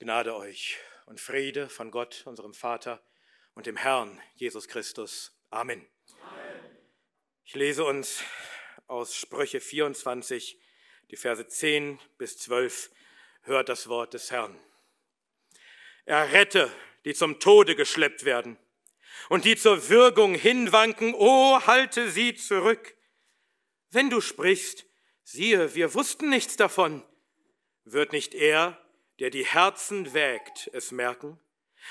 Gnade euch und Friede von Gott, unserem Vater und dem Herrn Jesus Christus. Amen. Amen. Ich lese uns aus Sprüche 24, die Verse 10 bis 12. Hört das Wort des Herrn. Er rette, die zum Tode geschleppt werden und die zur Würgung hinwanken, o halte sie zurück. Wenn du sprichst, siehe, wir wussten nichts davon, wird nicht er, der die Herzen wägt, es merken?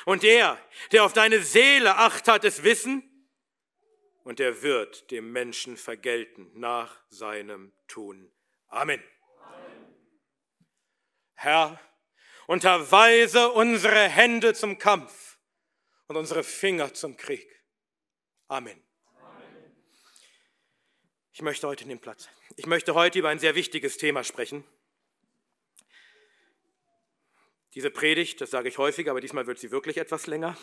Und er, der auf deine Seele acht hat, es wissen? Und er wird dem Menschen vergelten nach seinem Tun. Amen. Amen. Herr, unterweise unsere Hände zum Kampf und unsere Finger zum Krieg. Amen. Amen. Ich möchte heute in den Platz. Ich möchte heute über ein sehr wichtiges Thema sprechen. Diese Predigt, das sage ich häufig, aber diesmal wird sie wirklich etwas länger.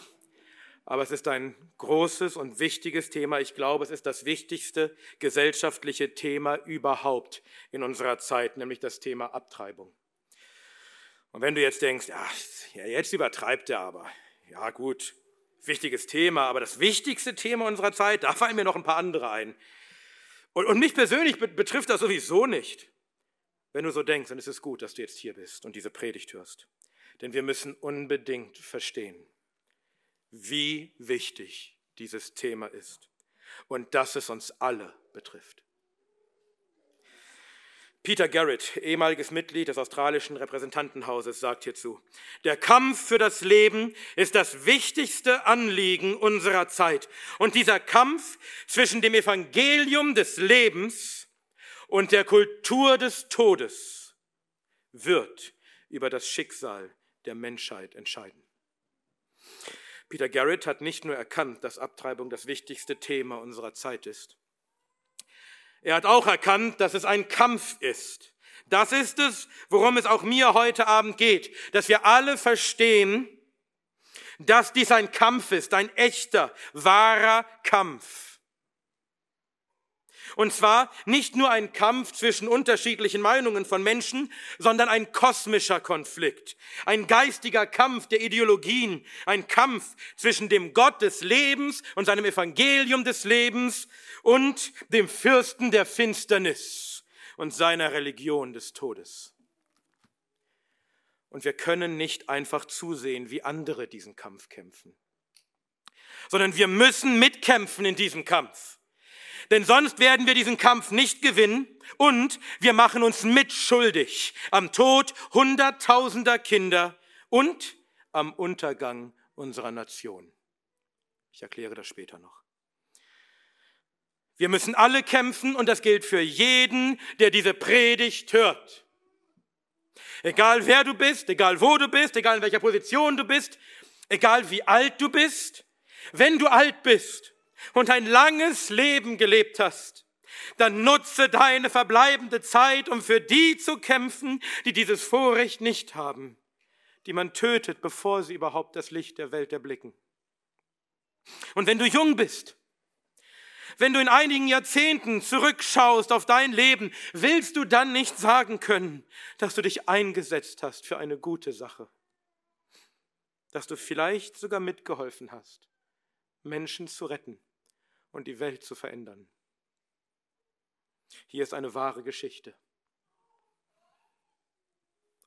Aber es ist ein großes und wichtiges Thema. Ich glaube, es ist das wichtigste gesellschaftliche Thema überhaupt in unserer Zeit, nämlich das Thema Abtreibung. Und wenn du jetzt denkst, ach, ja, jetzt übertreibt er aber. Ja, gut, wichtiges Thema, aber das wichtigste Thema unserer Zeit, da fallen mir noch ein paar andere ein. Und, und mich persönlich betrifft das sowieso nicht. Wenn du so denkst, dann ist es gut, dass du jetzt hier bist und diese Predigt hörst. Denn wir müssen unbedingt verstehen, wie wichtig dieses Thema ist und dass es uns alle betrifft. Peter Garrett, ehemaliges Mitglied des australischen Repräsentantenhauses, sagt hierzu, der Kampf für das Leben ist das wichtigste Anliegen unserer Zeit. Und dieser Kampf zwischen dem Evangelium des Lebens und der Kultur des Todes wird über das Schicksal der Menschheit entscheiden. Peter Garrett hat nicht nur erkannt, dass Abtreibung das wichtigste Thema unserer Zeit ist. Er hat auch erkannt, dass es ein Kampf ist. Das ist es, worum es auch mir heute Abend geht, dass wir alle verstehen, dass dies ein Kampf ist, ein echter, wahrer Kampf. Und zwar nicht nur ein Kampf zwischen unterschiedlichen Meinungen von Menschen, sondern ein kosmischer Konflikt, ein geistiger Kampf der Ideologien, ein Kampf zwischen dem Gott des Lebens und seinem Evangelium des Lebens und dem Fürsten der Finsternis und seiner Religion des Todes. Und wir können nicht einfach zusehen, wie andere diesen Kampf kämpfen, sondern wir müssen mitkämpfen in diesem Kampf. Denn sonst werden wir diesen Kampf nicht gewinnen und wir machen uns mitschuldig am Tod hunderttausender Kinder und am Untergang unserer Nation. Ich erkläre das später noch. Wir müssen alle kämpfen und das gilt für jeden, der diese Predigt hört. Egal wer du bist, egal wo du bist, egal in welcher Position du bist, egal wie alt du bist, wenn du alt bist, und ein langes Leben gelebt hast, dann nutze deine verbleibende Zeit, um für die zu kämpfen, die dieses Vorrecht nicht haben, die man tötet, bevor sie überhaupt das Licht der Welt erblicken. Und wenn du jung bist, wenn du in einigen Jahrzehnten zurückschaust auf dein Leben, willst du dann nicht sagen können, dass du dich eingesetzt hast für eine gute Sache, dass du vielleicht sogar mitgeholfen hast, Menschen zu retten und die Welt zu verändern. Hier ist eine wahre Geschichte.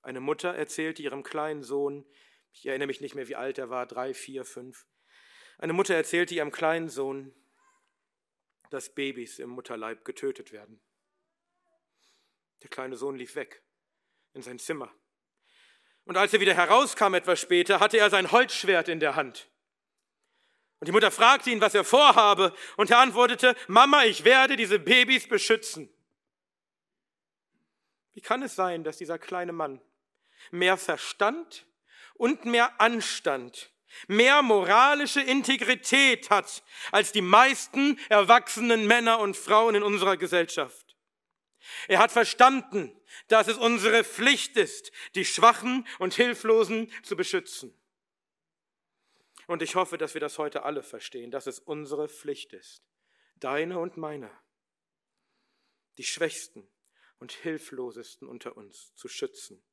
Eine Mutter erzählte ihrem kleinen Sohn, ich erinnere mich nicht mehr, wie alt er war, drei, vier, fünf. Eine Mutter erzählte ihrem kleinen Sohn, dass Babys im Mutterleib getötet werden. Der kleine Sohn lief weg in sein Zimmer. Und als er wieder herauskam etwas später, hatte er sein Holzschwert in der Hand. Und die Mutter fragte ihn, was er vorhabe, und er antwortete, Mama, ich werde diese Babys beschützen. Wie kann es sein, dass dieser kleine Mann mehr Verstand und mehr Anstand, mehr moralische Integrität hat als die meisten erwachsenen Männer und Frauen in unserer Gesellschaft? Er hat verstanden, dass es unsere Pflicht ist, die Schwachen und Hilflosen zu beschützen. Und ich hoffe, dass wir das heute alle verstehen, dass es unsere Pflicht ist, deine und meine, die Schwächsten und Hilflosesten unter uns zu schützen.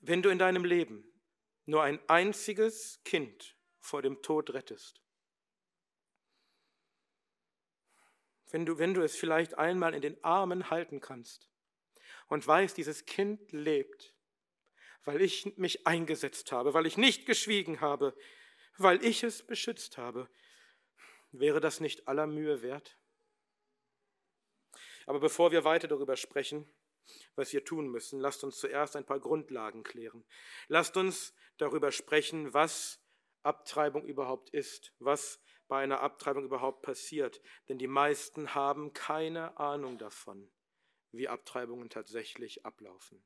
wenn du in deinem Leben nur ein einziges Kind vor dem Tod rettest, wenn du, wenn du es vielleicht einmal in den Armen halten kannst und weißt, dieses Kind lebt, weil ich mich eingesetzt habe, weil ich nicht geschwiegen habe, weil ich es beschützt habe, wäre das nicht aller Mühe wert? Aber bevor wir weiter darüber sprechen, was wir tun müssen, lasst uns zuerst ein paar Grundlagen klären. Lasst uns darüber sprechen, was Abtreibung überhaupt ist, was bei einer Abtreibung überhaupt passiert. Denn die meisten haben keine Ahnung davon, wie Abtreibungen tatsächlich ablaufen.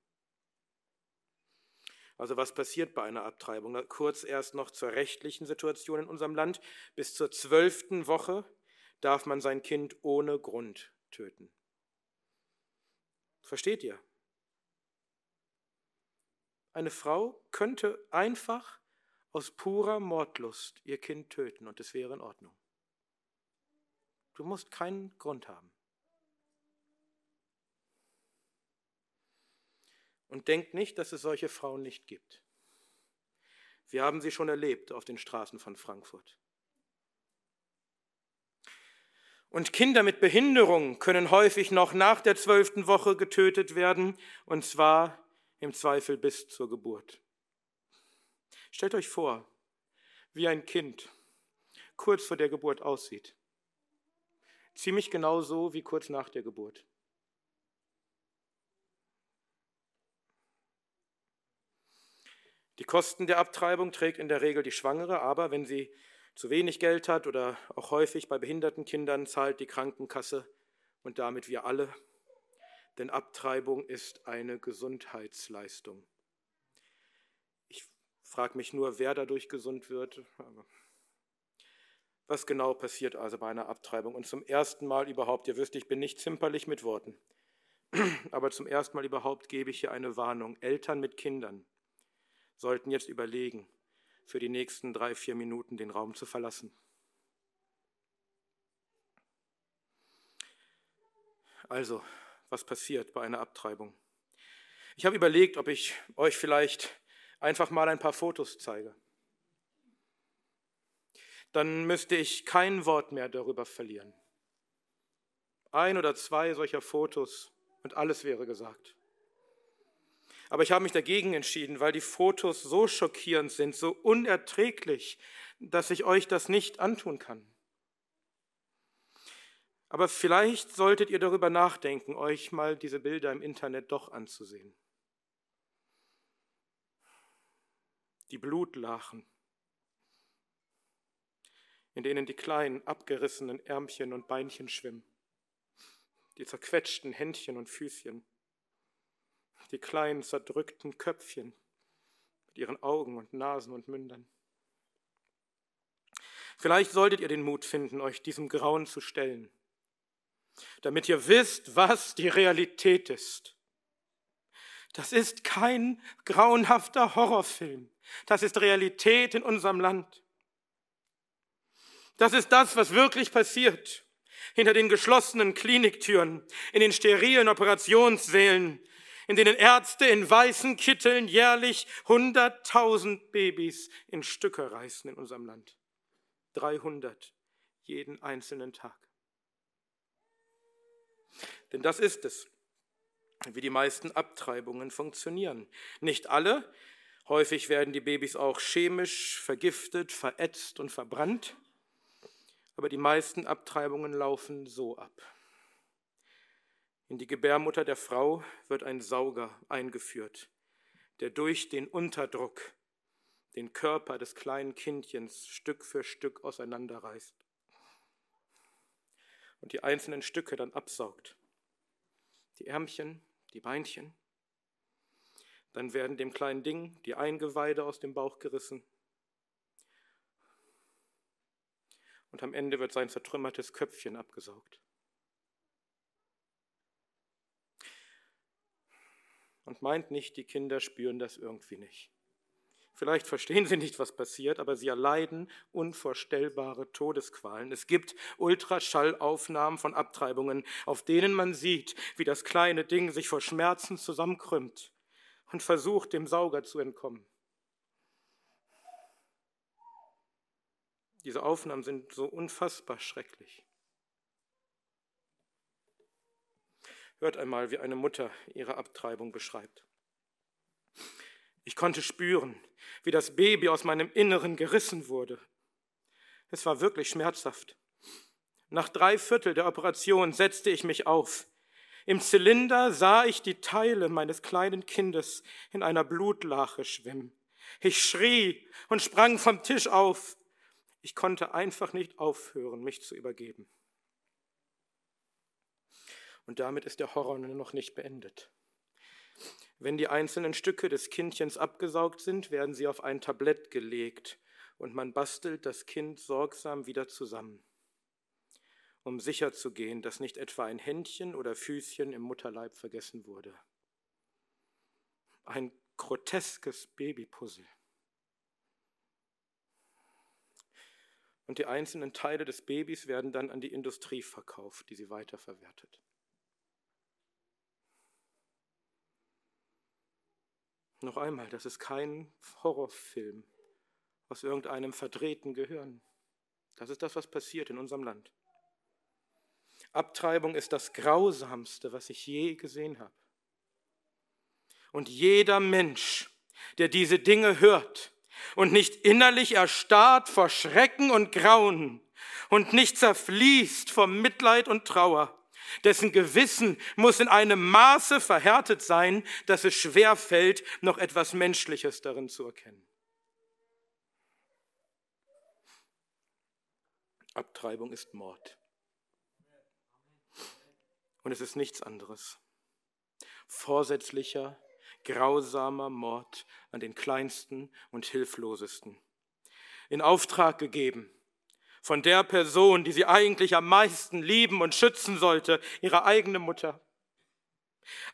Also was passiert bei einer Abtreibung? Kurz erst noch zur rechtlichen Situation in unserem Land. Bis zur zwölften Woche darf man sein Kind ohne Grund töten. Versteht ihr? Eine Frau könnte einfach aus purer Mordlust ihr Kind töten und es wäre in Ordnung. Du musst keinen Grund haben. Und denkt nicht, dass es solche Frauen nicht gibt. Wir haben sie schon erlebt auf den Straßen von Frankfurt. Und Kinder mit Behinderung können häufig noch nach der zwölften Woche getötet werden, und zwar im Zweifel bis zur Geburt. Stellt euch vor, wie ein Kind kurz vor der Geburt aussieht. Ziemlich genau so wie kurz nach der Geburt. Die Kosten der Abtreibung trägt in der Regel die Schwangere, aber wenn sie zu wenig Geld hat oder auch häufig bei behinderten Kindern zahlt die Krankenkasse und damit wir alle. Denn Abtreibung ist eine Gesundheitsleistung. Ich frage mich nur, wer dadurch gesund wird. Was genau passiert also bei einer Abtreibung? Und zum ersten Mal überhaupt, ihr wisst, ich bin nicht zimperlich mit Worten, aber zum ersten Mal überhaupt gebe ich hier eine Warnung. Eltern mit Kindern sollten jetzt überlegen, für die nächsten drei, vier Minuten den Raum zu verlassen. Also, was passiert bei einer Abtreibung? Ich habe überlegt, ob ich euch vielleicht einfach mal ein paar Fotos zeige. Dann müsste ich kein Wort mehr darüber verlieren. Ein oder zwei solcher Fotos und alles wäre gesagt. Aber ich habe mich dagegen entschieden, weil die Fotos so schockierend sind, so unerträglich, dass ich euch das nicht antun kann. Aber vielleicht solltet ihr darüber nachdenken, euch mal diese Bilder im Internet doch anzusehen. Die Blutlachen, in denen die kleinen abgerissenen Ärmchen und Beinchen schwimmen, die zerquetschten Händchen und Füßchen, die kleinen zerdrückten Köpfchen mit ihren Augen und Nasen und Mündern. Vielleicht solltet ihr den Mut finden, euch diesem Grauen zu stellen, damit ihr wisst, was die Realität ist. Das ist kein grauenhafter Horrorfilm. Das ist Realität in unserem Land. Das ist das, was wirklich passiert. Hinter den geschlossenen Kliniktüren, in den sterilen Operationssälen, in denen Ärzte in weißen Kitteln jährlich 100.000 Babys in Stücke reißen in unserem Land. 300 jeden einzelnen Tag. Denn das ist es, wie die meisten Abtreibungen funktionieren. Nicht alle, häufig werden die Babys auch chemisch vergiftet, verätzt und verbrannt, aber die meisten Abtreibungen laufen so ab. In die Gebärmutter der Frau wird ein Sauger eingeführt, der durch den Unterdruck den Körper des kleinen Kindchens Stück für Stück auseinanderreißt und die einzelnen Stücke dann absaugt. Die Ärmchen, die Beinchen. Dann werden dem kleinen Ding die Eingeweide aus dem Bauch gerissen. Und am Ende wird sein zertrümmertes Köpfchen abgesaugt. Und meint nicht, die Kinder spüren das irgendwie nicht. Vielleicht verstehen sie nicht, was passiert, aber sie erleiden unvorstellbare Todesqualen. Es gibt Ultraschallaufnahmen von Abtreibungen, auf denen man sieht, wie das kleine Ding sich vor Schmerzen zusammenkrümmt und versucht, dem Sauger zu entkommen. Diese Aufnahmen sind so unfassbar schrecklich. Hört einmal, wie eine Mutter ihre Abtreibung beschreibt. Ich konnte spüren, wie das Baby aus meinem Inneren gerissen wurde. Es war wirklich schmerzhaft. Nach drei Viertel der Operation setzte ich mich auf. Im Zylinder sah ich die Teile meines kleinen Kindes in einer Blutlache schwimmen. Ich schrie und sprang vom Tisch auf. Ich konnte einfach nicht aufhören, mich zu übergeben. Und damit ist der Horror noch nicht beendet. Wenn die einzelnen Stücke des Kindchens abgesaugt sind, werden sie auf ein Tablett gelegt und man bastelt das Kind sorgsam wieder zusammen, um sicherzugehen, dass nicht etwa ein Händchen oder Füßchen im Mutterleib vergessen wurde. Ein groteskes Babypuzzle. Und die einzelnen Teile des Babys werden dann an die Industrie verkauft, die sie weiterverwertet. Noch einmal, das ist kein Horrorfilm aus irgendeinem verdrehten Gehirn. Das ist das, was passiert in unserem Land. Abtreibung ist das Grausamste, was ich je gesehen habe. Und jeder Mensch, der diese Dinge hört, und nicht innerlich erstarrt vor Schrecken und Grauen und nicht zerfließt vor Mitleid und Trauer. Dessen Gewissen muss in einem Maße verhärtet sein, dass es schwer fällt, noch etwas Menschliches darin zu erkennen. Abtreibung ist Mord. Und es ist nichts anderes. Vorsätzlicher, grausamer Mord an den Kleinsten und Hilflosesten. In Auftrag gegeben von der Person, die sie eigentlich am meisten lieben und schützen sollte, ihre eigene Mutter.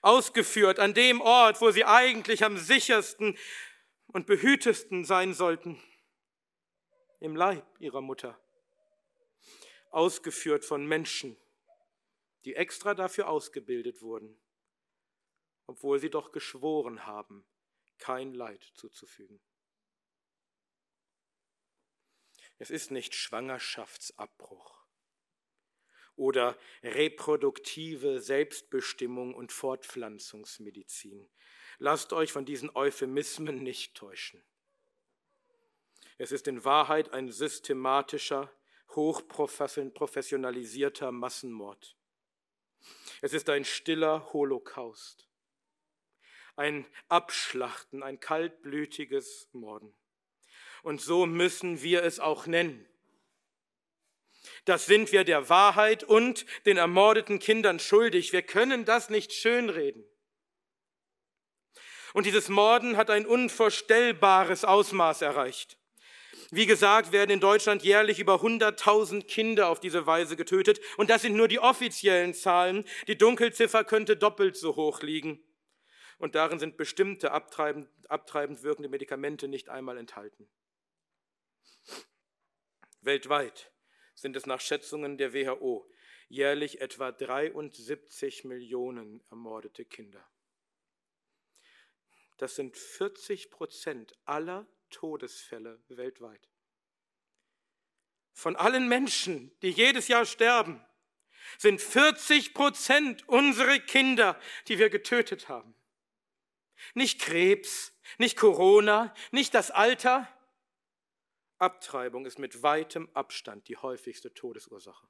Ausgeführt an dem Ort, wo sie eigentlich am sichersten und behütesten sein sollten, im Leib ihrer Mutter. Ausgeführt von Menschen, die extra dafür ausgebildet wurden, obwohl sie doch geschworen haben, kein Leid zuzufügen. Es ist nicht Schwangerschaftsabbruch oder reproduktive Selbstbestimmung und Fortpflanzungsmedizin. Lasst euch von diesen Euphemismen nicht täuschen. Es ist in Wahrheit ein systematischer, hochprofessionalisierter Massenmord. Es ist ein stiller Holocaust ein Abschlachten, ein kaltblütiges Morden. Und so müssen wir es auch nennen. Das sind wir der Wahrheit und den ermordeten Kindern schuldig. Wir können das nicht schönreden. Und dieses Morden hat ein unvorstellbares Ausmaß erreicht. Wie gesagt, werden in Deutschland jährlich über 100.000 Kinder auf diese Weise getötet. Und das sind nur die offiziellen Zahlen. Die Dunkelziffer könnte doppelt so hoch liegen und darin sind bestimmte abtreibend, abtreibend wirkende Medikamente nicht einmal enthalten. Weltweit sind es nach Schätzungen der WHO jährlich etwa 73 Millionen ermordete Kinder. Das sind 40 Prozent aller Todesfälle weltweit. Von allen Menschen, die jedes Jahr sterben, sind 40 Prozent unsere Kinder, die wir getötet haben. Nicht Krebs, nicht Corona, nicht das Alter. Abtreibung ist mit weitem Abstand die häufigste Todesursache.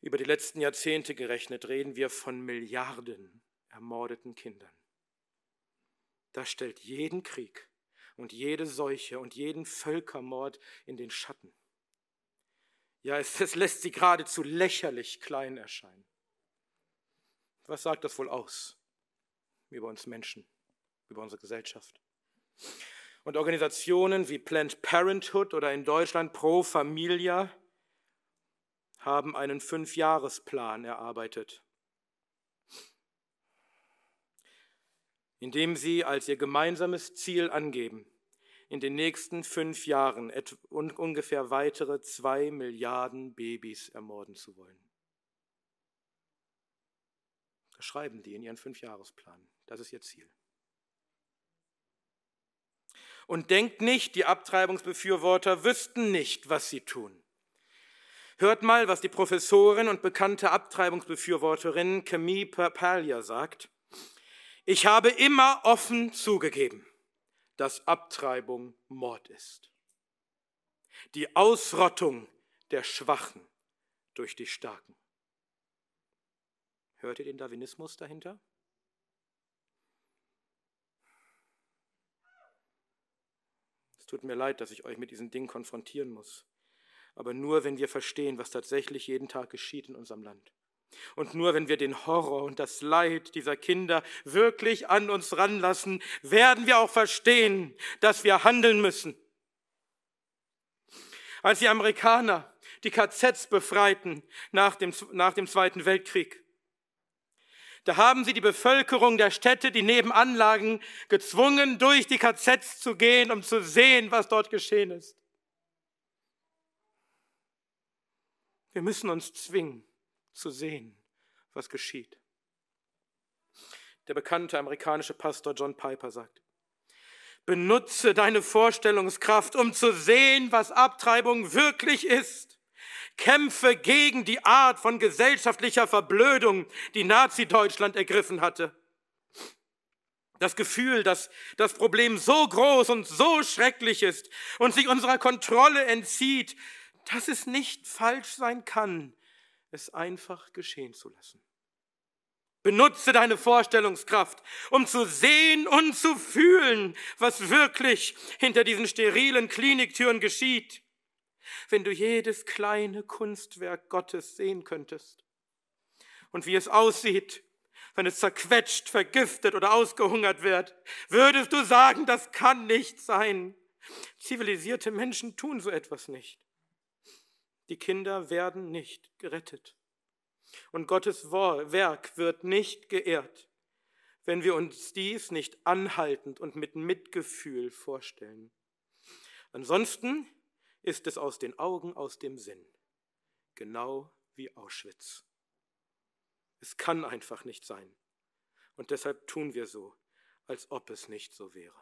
Über die letzten Jahrzehnte gerechnet reden wir von Milliarden ermordeten Kindern. Das stellt jeden Krieg und jede Seuche und jeden Völkermord in den Schatten. Ja, es, es lässt sie geradezu lächerlich klein erscheinen. Was sagt das wohl aus? über uns Menschen, über unsere Gesellschaft. Und Organisationen wie Planned Parenthood oder in Deutschland Pro Familia haben einen Fünfjahresplan erarbeitet, in dem sie als ihr gemeinsames Ziel angeben, in den nächsten fünf Jahren ungefähr weitere zwei Milliarden Babys ermorden zu wollen. Das schreiben die in ihren Fünfjahresplan. Das ist ihr Ziel. Und denkt nicht, die Abtreibungsbefürworter wüssten nicht, was sie tun. Hört mal, was die Professorin und bekannte Abtreibungsbefürworterin Camille Palia sagt. Ich habe immer offen zugegeben, dass Abtreibung Mord ist. Die Ausrottung der Schwachen durch die Starken. Hört ihr den Darwinismus dahinter? Tut mir leid, dass ich euch mit diesen Dingen konfrontieren muss. Aber nur, wenn wir verstehen, was tatsächlich jeden Tag geschieht in unserem Land. Und nur wenn wir den Horror und das Leid dieser Kinder wirklich an uns ranlassen, werden wir auch verstehen, dass wir handeln müssen. Als die Amerikaner die KZs befreiten nach dem, nach dem Zweiten Weltkrieg, da haben sie die Bevölkerung der Städte, die nebenan lagen, gezwungen, durch die KZs zu gehen, um zu sehen, was dort geschehen ist. Wir müssen uns zwingen, zu sehen, was geschieht. Der bekannte amerikanische Pastor John Piper sagt, benutze deine Vorstellungskraft, um zu sehen, was Abtreibung wirklich ist. Kämpfe gegen die Art von gesellschaftlicher Verblödung, die Nazi-Deutschland ergriffen hatte. Das Gefühl, dass das Problem so groß und so schrecklich ist und sich unserer Kontrolle entzieht, dass es nicht falsch sein kann, es einfach geschehen zu lassen. Benutze deine Vorstellungskraft, um zu sehen und zu fühlen, was wirklich hinter diesen sterilen Kliniktüren geschieht wenn du jedes kleine Kunstwerk Gottes sehen könntest und wie es aussieht, wenn es zerquetscht, vergiftet oder ausgehungert wird, würdest du sagen, das kann nicht sein. Zivilisierte Menschen tun so etwas nicht. Die Kinder werden nicht gerettet. Und Gottes Werk wird nicht geehrt, wenn wir uns dies nicht anhaltend und mit Mitgefühl vorstellen. Ansonsten ist es aus den Augen, aus dem Sinn. Genau wie Auschwitz. Es kann einfach nicht sein. Und deshalb tun wir so, als ob es nicht so wäre.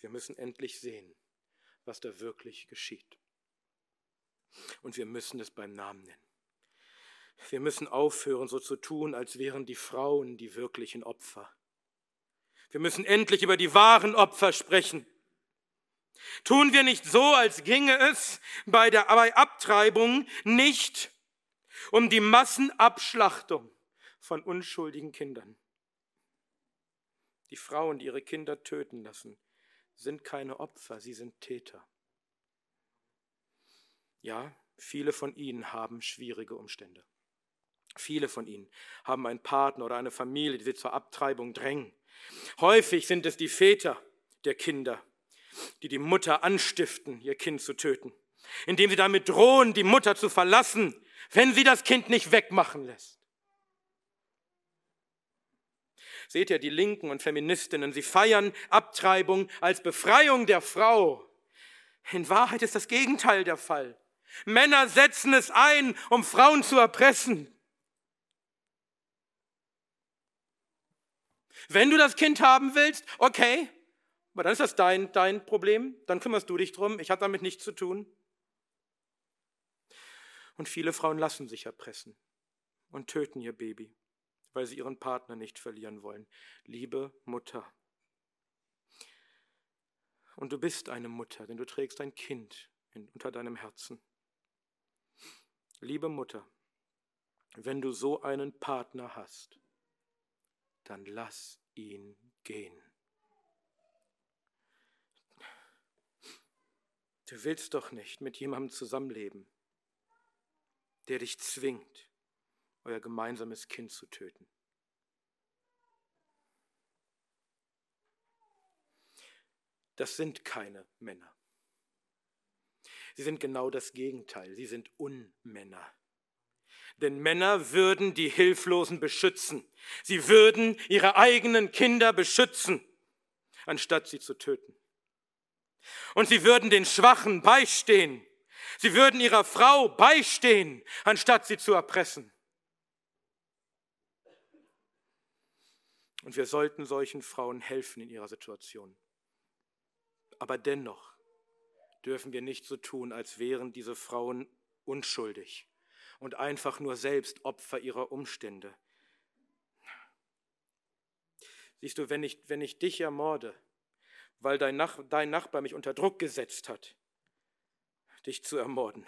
Wir müssen endlich sehen, was da wirklich geschieht. Und wir müssen es beim Namen nennen. Wir müssen aufhören, so zu tun, als wären die Frauen die wirklichen Opfer. Wir müssen endlich über die wahren Opfer sprechen. Tun wir nicht so, als ginge es bei der Abtreibung nicht um die Massenabschlachtung von unschuldigen Kindern. Die Frauen, die ihre Kinder töten lassen, sind keine Opfer, sie sind Täter. Ja, viele von ihnen haben schwierige Umstände. Viele von ihnen haben einen Partner oder eine Familie, die sie zur Abtreibung drängen. Häufig sind es die Väter der Kinder, die die Mutter anstiften, ihr Kind zu töten, indem sie damit drohen, die Mutter zu verlassen, wenn sie das Kind nicht wegmachen lässt. Seht ihr, die Linken und Feministinnen, sie feiern Abtreibung als Befreiung der Frau. In Wahrheit ist das Gegenteil der Fall. Männer setzen es ein, um Frauen zu erpressen. Wenn du das Kind haben willst, okay, aber dann ist das dein, dein Problem, dann kümmerst du dich drum, ich habe damit nichts zu tun. Und viele Frauen lassen sich erpressen und töten ihr Baby, weil sie ihren Partner nicht verlieren wollen. Liebe Mutter. Und du bist eine Mutter, denn du trägst ein Kind unter deinem Herzen. Liebe Mutter, wenn du so einen Partner hast, dann lass ihn gehen. Du willst doch nicht mit jemandem zusammenleben, der dich zwingt, euer gemeinsames Kind zu töten. Das sind keine Männer. Sie sind genau das Gegenteil. Sie sind Unmänner. Denn Männer würden die Hilflosen beschützen. Sie würden ihre eigenen Kinder beschützen, anstatt sie zu töten. Und sie würden den Schwachen beistehen. Sie würden ihrer Frau beistehen, anstatt sie zu erpressen. Und wir sollten solchen Frauen helfen in ihrer Situation. Aber dennoch dürfen wir nicht so tun, als wären diese Frauen unschuldig und einfach nur selbst Opfer ihrer Umstände. Siehst du, wenn ich, wenn ich dich ermorde, weil dein, Nach dein Nachbar mich unter Druck gesetzt hat, dich zu ermorden,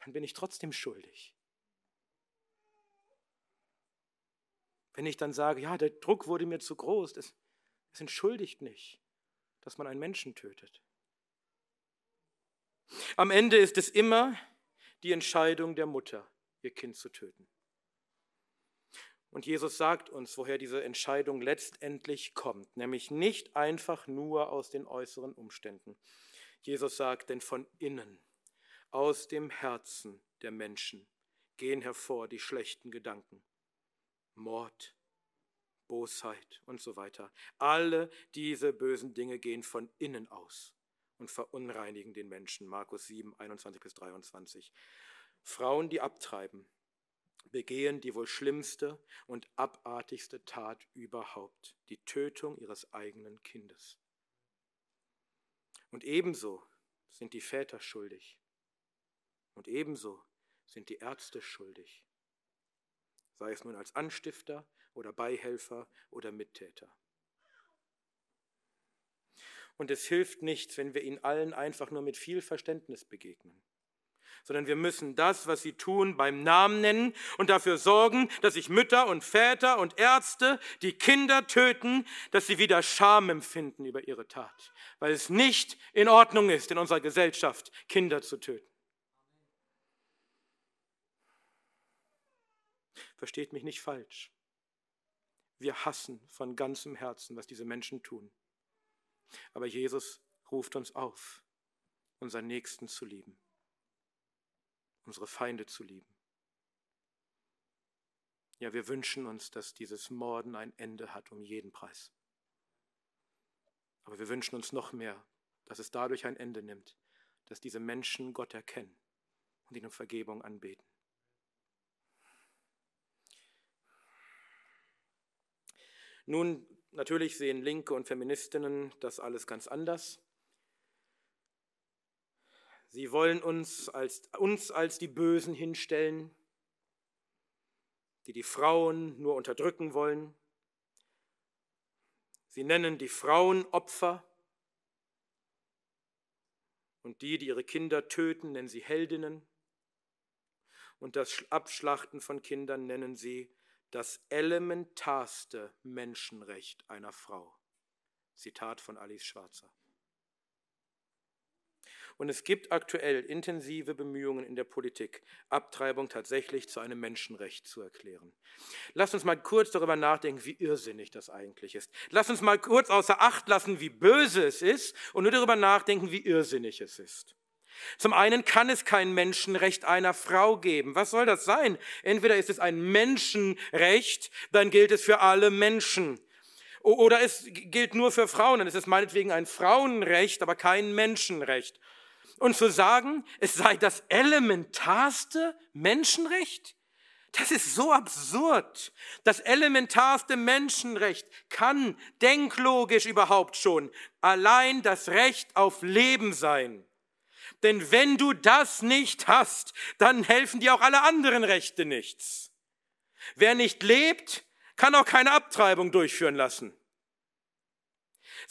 dann bin ich trotzdem schuldig. Wenn ich dann sage, ja, der Druck wurde mir zu groß, es, es entschuldigt nicht, dass man einen Menschen tötet. Am Ende ist es immer die Entscheidung der Mutter, ihr Kind zu töten. Und Jesus sagt uns, woher diese Entscheidung letztendlich kommt, nämlich nicht einfach nur aus den äußeren Umständen. Jesus sagt, denn von innen, aus dem Herzen der Menschen gehen hervor die schlechten Gedanken. Mord, Bosheit und so weiter. Alle diese bösen Dinge gehen von innen aus und verunreinigen den Menschen. Markus 7, 21 bis 23. Frauen, die abtreiben, begehen die wohl schlimmste und abartigste Tat überhaupt, die Tötung ihres eigenen Kindes. Und ebenso sind die Väter schuldig. Und ebenso sind die Ärzte schuldig, sei es nun als Anstifter oder Beihelfer oder Mittäter. Und es hilft nichts, wenn wir ihnen allen einfach nur mit viel Verständnis begegnen sondern wir müssen das, was sie tun, beim Namen nennen und dafür sorgen, dass sich Mütter und Väter und Ärzte, die Kinder töten, dass sie wieder Scham empfinden über ihre Tat, weil es nicht in Ordnung ist, in unserer Gesellschaft Kinder zu töten. Versteht mich nicht falsch. Wir hassen von ganzem Herzen, was diese Menschen tun. Aber Jesus ruft uns auf, unseren Nächsten zu lieben unsere Feinde zu lieben. Ja, wir wünschen uns, dass dieses Morden ein Ende hat um jeden Preis. Aber wir wünschen uns noch mehr, dass es dadurch ein Ende nimmt, dass diese Menschen Gott erkennen und ihn um Vergebung anbeten. Nun, natürlich sehen Linke und Feministinnen das alles ganz anders. Sie wollen uns als, uns als die Bösen hinstellen, die die Frauen nur unterdrücken wollen. Sie nennen die Frauen Opfer und die, die ihre Kinder töten, nennen sie Heldinnen. Und das Abschlachten von Kindern nennen sie das elementarste Menschenrecht einer Frau. Zitat von Alice Schwarzer. Und es gibt aktuell intensive Bemühungen in der Politik, Abtreibung tatsächlich zu einem Menschenrecht zu erklären. Lass uns mal kurz darüber nachdenken, wie irrsinnig das eigentlich ist. Lass uns mal kurz außer Acht lassen, wie böse es ist und nur darüber nachdenken, wie irrsinnig es ist. Zum einen kann es kein Menschenrecht einer Frau geben. Was soll das sein? Entweder ist es ein Menschenrecht, dann gilt es für alle Menschen. Oder es gilt nur für Frauen, dann ist es meinetwegen ein Frauenrecht, aber kein Menschenrecht und zu sagen, es sei das elementarste Menschenrecht? Das ist so absurd. Das elementarste Menschenrecht kann denklogisch überhaupt schon allein das Recht auf Leben sein. Denn wenn du das nicht hast, dann helfen dir auch alle anderen Rechte nichts. Wer nicht lebt, kann auch keine Abtreibung durchführen lassen.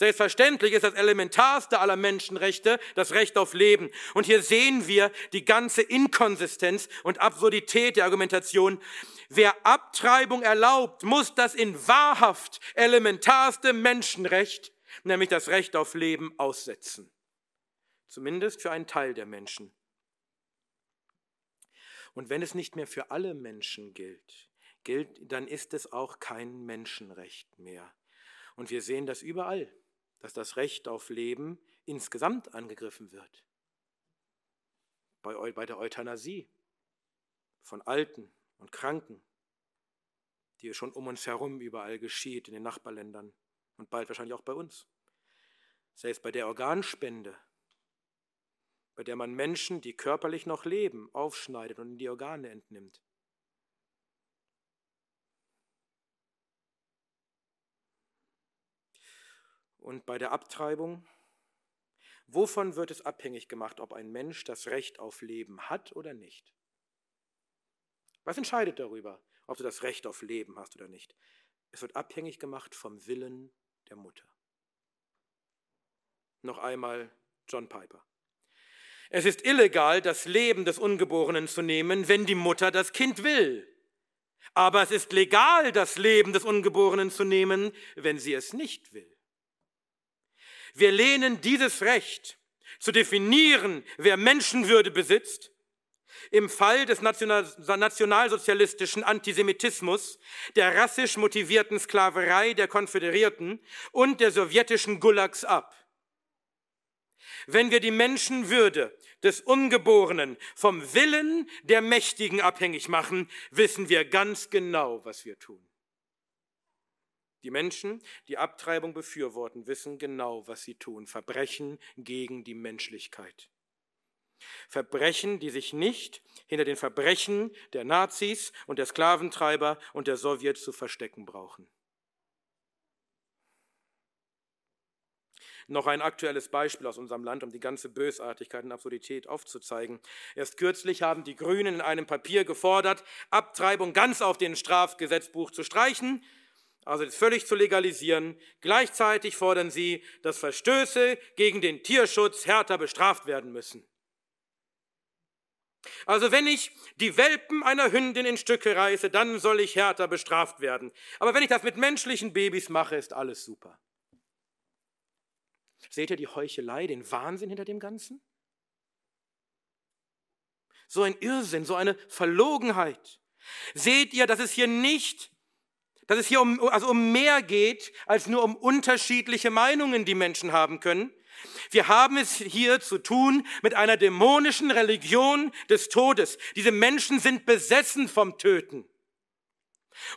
Selbstverständlich ist das elementarste aller Menschenrechte das Recht auf Leben. Und hier sehen wir die ganze Inkonsistenz und Absurdität der Argumentation. Wer Abtreibung erlaubt, muss das in wahrhaft elementarste Menschenrecht, nämlich das Recht auf Leben, aussetzen. Zumindest für einen Teil der Menschen. Und wenn es nicht mehr für alle Menschen gilt, gilt, dann ist es auch kein Menschenrecht mehr. Und wir sehen das überall dass das Recht auf Leben insgesamt angegriffen wird. Bei, bei der Euthanasie von Alten und Kranken, die schon um uns herum überall geschieht, in den Nachbarländern und bald wahrscheinlich auch bei uns. Selbst bei der Organspende, bei der man Menschen, die körperlich noch leben, aufschneidet und in die Organe entnimmt. Und bei der Abtreibung, wovon wird es abhängig gemacht, ob ein Mensch das Recht auf Leben hat oder nicht? Was entscheidet darüber, ob du das Recht auf Leben hast oder nicht? Es wird abhängig gemacht vom Willen der Mutter. Noch einmal John Piper. Es ist illegal, das Leben des Ungeborenen zu nehmen, wenn die Mutter das Kind will. Aber es ist legal, das Leben des Ungeborenen zu nehmen, wenn sie es nicht will. Wir lehnen dieses Recht zu definieren, wer Menschenwürde besitzt, im Fall des nationalsozialistischen Antisemitismus, der rassisch motivierten Sklaverei der Konföderierten und der sowjetischen Gulags ab. Wenn wir die Menschenwürde des Ungeborenen vom Willen der Mächtigen abhängig machen, wissen wir ganz genau, was wir tun. Die Menschen, die Abtreibung befürworten, wissen genau, was sie tun. Verbrechen gegen die Menschlichkeit. Verbrechen, die sich nicht hinter den Verbrechen der Nazis und der Sklaventreiber und der Sowjets zu verstecken brauchen. Noch ein aktuelles Beispiel aus unserem Land, um die ganze Bösartigkeit und Absurdität aufzuzeigen. Erst kürzlich haben die Grünen in einem Papier gefordert, Abtreibung ganz auf den Strafgesetzbuch zu streichen, also völlig zu legalisieren. Gleichzeitig fordern sie, dass Verstöße gegen den Tierschutz härter bestraft werden müssen. Also wenn ich die Welpen einer Hündin in Stücke reiße, dann soll ich härter bestraft werden. Aber wenn ich das mit menschlichen Babys mache, ist alles super. Seht ihr die Heuchelei, den Wahnsinn hinter dem Ganzen? So ein Irrsinn, so eine Verlogenheit. Seht ihr, dass es hier nicht, dass es hier um, also um mehr geht, als nur um unterschiedliche Meinungen, die Menschen haben können? Wir haben es hier zu tun mit einer dämonischen Religion des Todes. Diese Menschen sind besessen vom Töten.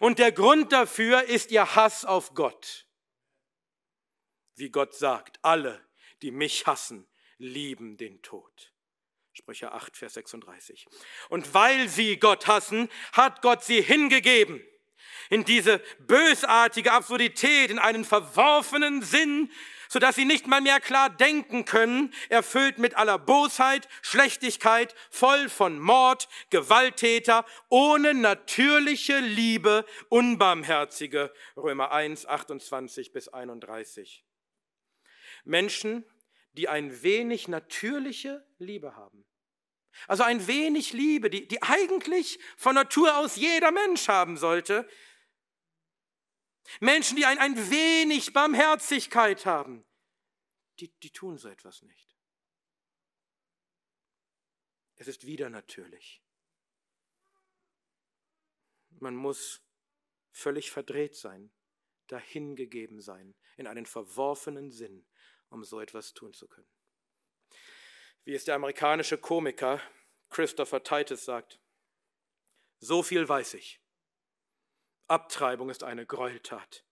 Und der Grund dafür ist ihr Hass auf Gott wie Gott sagt, alle, die mich hassen, lieben den Tod. Sprüche 8, Vers 36. Und weil sie Gott hassen, hat Gott sie hingegeben in diese bösartige Absurdität, in einen verworfenen Sinn, sodass sie nicht mal mehr klar denken können, erfüllt mit aller Bosheit, Schlechtigkeit, voll von Mord, Gewalttäter, ohne natürliche Liebe, unbarmherzige. Römer 1, 28 bis 31. Menschen, die ein wenig natürliche Liebe haben. Also ein wenig Liebe, die, die eigentlich von Natur aus jeder Mensch haben sollte. Menschen, die ein, ein wenig Barmherzigkeit haben, die, die tun so etwas nicht. Es ist wieder natürlich. Man muss völlig verdreht sein, dahingegeben sein, in einen verworfenen Sinn, um so etwas tun zu können. Wie es der amerikanische Komiker Christopher Titus sagt, so viel weiß ich. Abtreibung ist eine Gräueltat.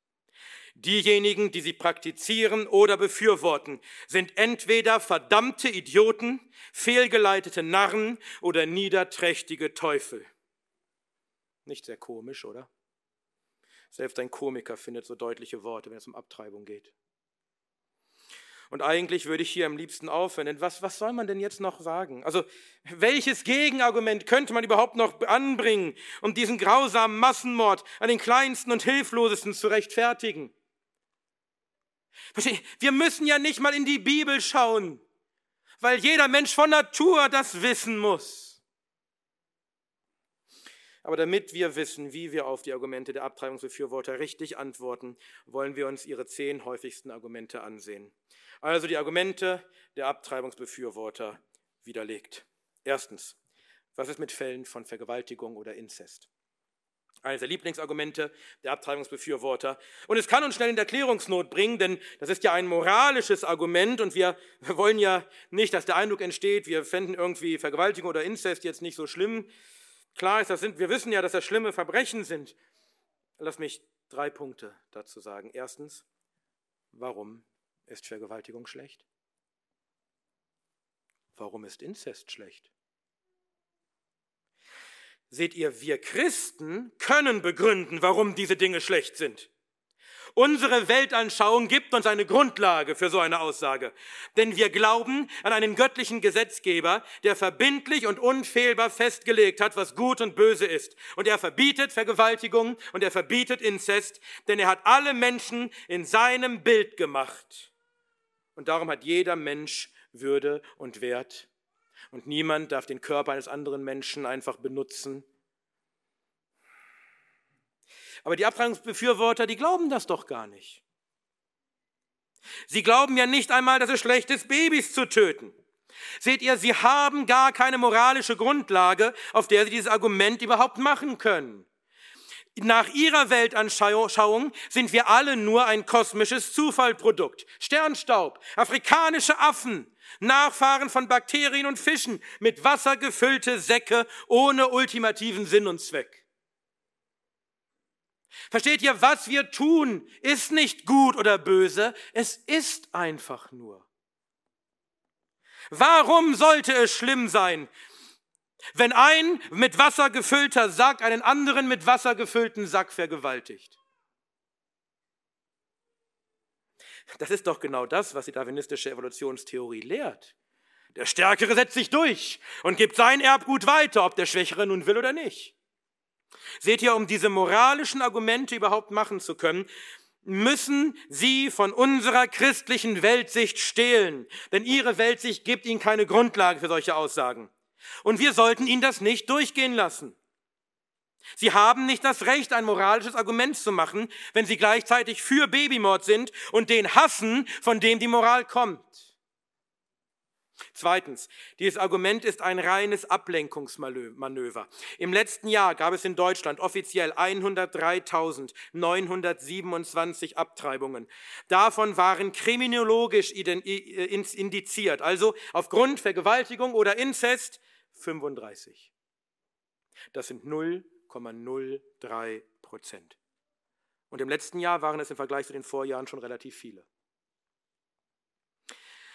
Diejenigen, die sie praktizieren oder befürworten, sind entweder verdammte Idioten, fehlgeleitete Narren oder niederträchtige Teufel. Nicht sehr komisch, oder? Selbst ein Komiker findet so deutliche Worte, wenn es um Abtreibung geht. Und eigentlich würde ich hier am liebsten aufhören. Denn was, was soll man denn jetzt noch sagen? Also, welches Gegenargument könnte man überhaupt noch anbringen, um diesen grausamen Massenmord an den Kleinsten und Hilflosesten zu rechtfertigen? Wir müssen ja nicht mal in die Bibel schauen, weil jeder Mensch von Natur das wissen muss. Aber damit wir wissen, wie wir auf die Argumente der Abtreibungsbefürworter richtig antworten, wollen wir uns ihre zehn häufigsten Argumente ansehen also die Argumente der Abtreibungsbefürworter widerlegt. Erstens, was ist mit Fällen von Vergewaltigung oder Inzest? Eines der Lieblingsargumente der Abtreibungsbefürworter. Und es kann uns schnell in der Klärungsnot bringen, denn das ist ja ein moralisches Argument und wir wollen ja nicht, dass der Eindruck entsteht, wir fänden irgendwie Vergewaltigung oder Inzest jetzt nicht so schlimm. Klar ist, das sind, wir wissen ja, dass das schlimme Verbrechen sind. Lass mich drei Punkte dazu sagen. Erstens, warum ist Vergewaltigung schlecht? Warum ist Inzest schlecht? Seht ihr, wir Christen können begründen, warum diese Dinge schlecht sind. Unsere Weltanschauung gibt uns eine Grundlage für so eine Aussage. Denn wir glauben an einen göttlichen Gesetzgeber, der verbindlich und unfehlbar festgelegt hat, was gut und böse ist. Und er verbietet Vergewaltigung und er verbietet Inzest, denn er hat alle Menschen in seinem Bild gemacht. Und darum hat jeder Mensch Würde und Wert. Und niemand darf den Körper eines anderen Menschen einfach benutzen aber die Abtreibungsbefürworter, die glauben das doch gar nicht. Sie glauben ja nicht einmal, dass es schlecht ist, Babys zu töten. Seht ihr, sie haben gar keine moralische Grundlage, auf der sie dieses Argument überhaupt machen können. Nach ihrer Weltanschauung sind wir alle nur ein kosmisches Zufallprodukt. Sternstaub, afrikanische Affen, Nachfahren von Bakterien und Fischen, mit Wasser gefüllte Säcke ohne ultimativen Sinn und Zweck. Versteht ihr, was wir tun, ist nicht gut oder böse, es ist einfach nur. Warum sollte es schlimm sein, wenn ein mit Wasser gefüllter Sack einen anderen mit Wasser gefüllten Sack vergewaltigt? Das ist doch genau das, was die darwinistische Evolutionstheorie lehrt. Der Stärkere setzt sich durch und gibt sein Erbgut weiter, ob der Schwächere nun will oder nicht. Seht ihr, um diese moralischen Argumente überhaupt machen zu können, müssen sie von unserer christlichen Weltsicht stehlen, denn ihre Weltsicht gibt ihnen keine Grundlage für solche Aussagen. Und wir sollten ihnen das nicht durchgehen lassen. Sie haben nicht das Recht, ein moralisches Argument zu machen, wenn sie gleichzeitig für Babymord sind und den hassen, von dem die Moral kommt. Zweitens, dieses Argument ist ein reines Ablenkungsmanöver. Im letzten Jahr gab es in Deutschland offiziell 103.927 Abtreibungen. Davon waren kriminologisch indiziert, also aufgrund Vergewaltigung oder Inzest 35. Das sind 0,03 Prozent. Und im letzten Jahr waren es im Vergleich zu den Vorjahren schon relativ viele.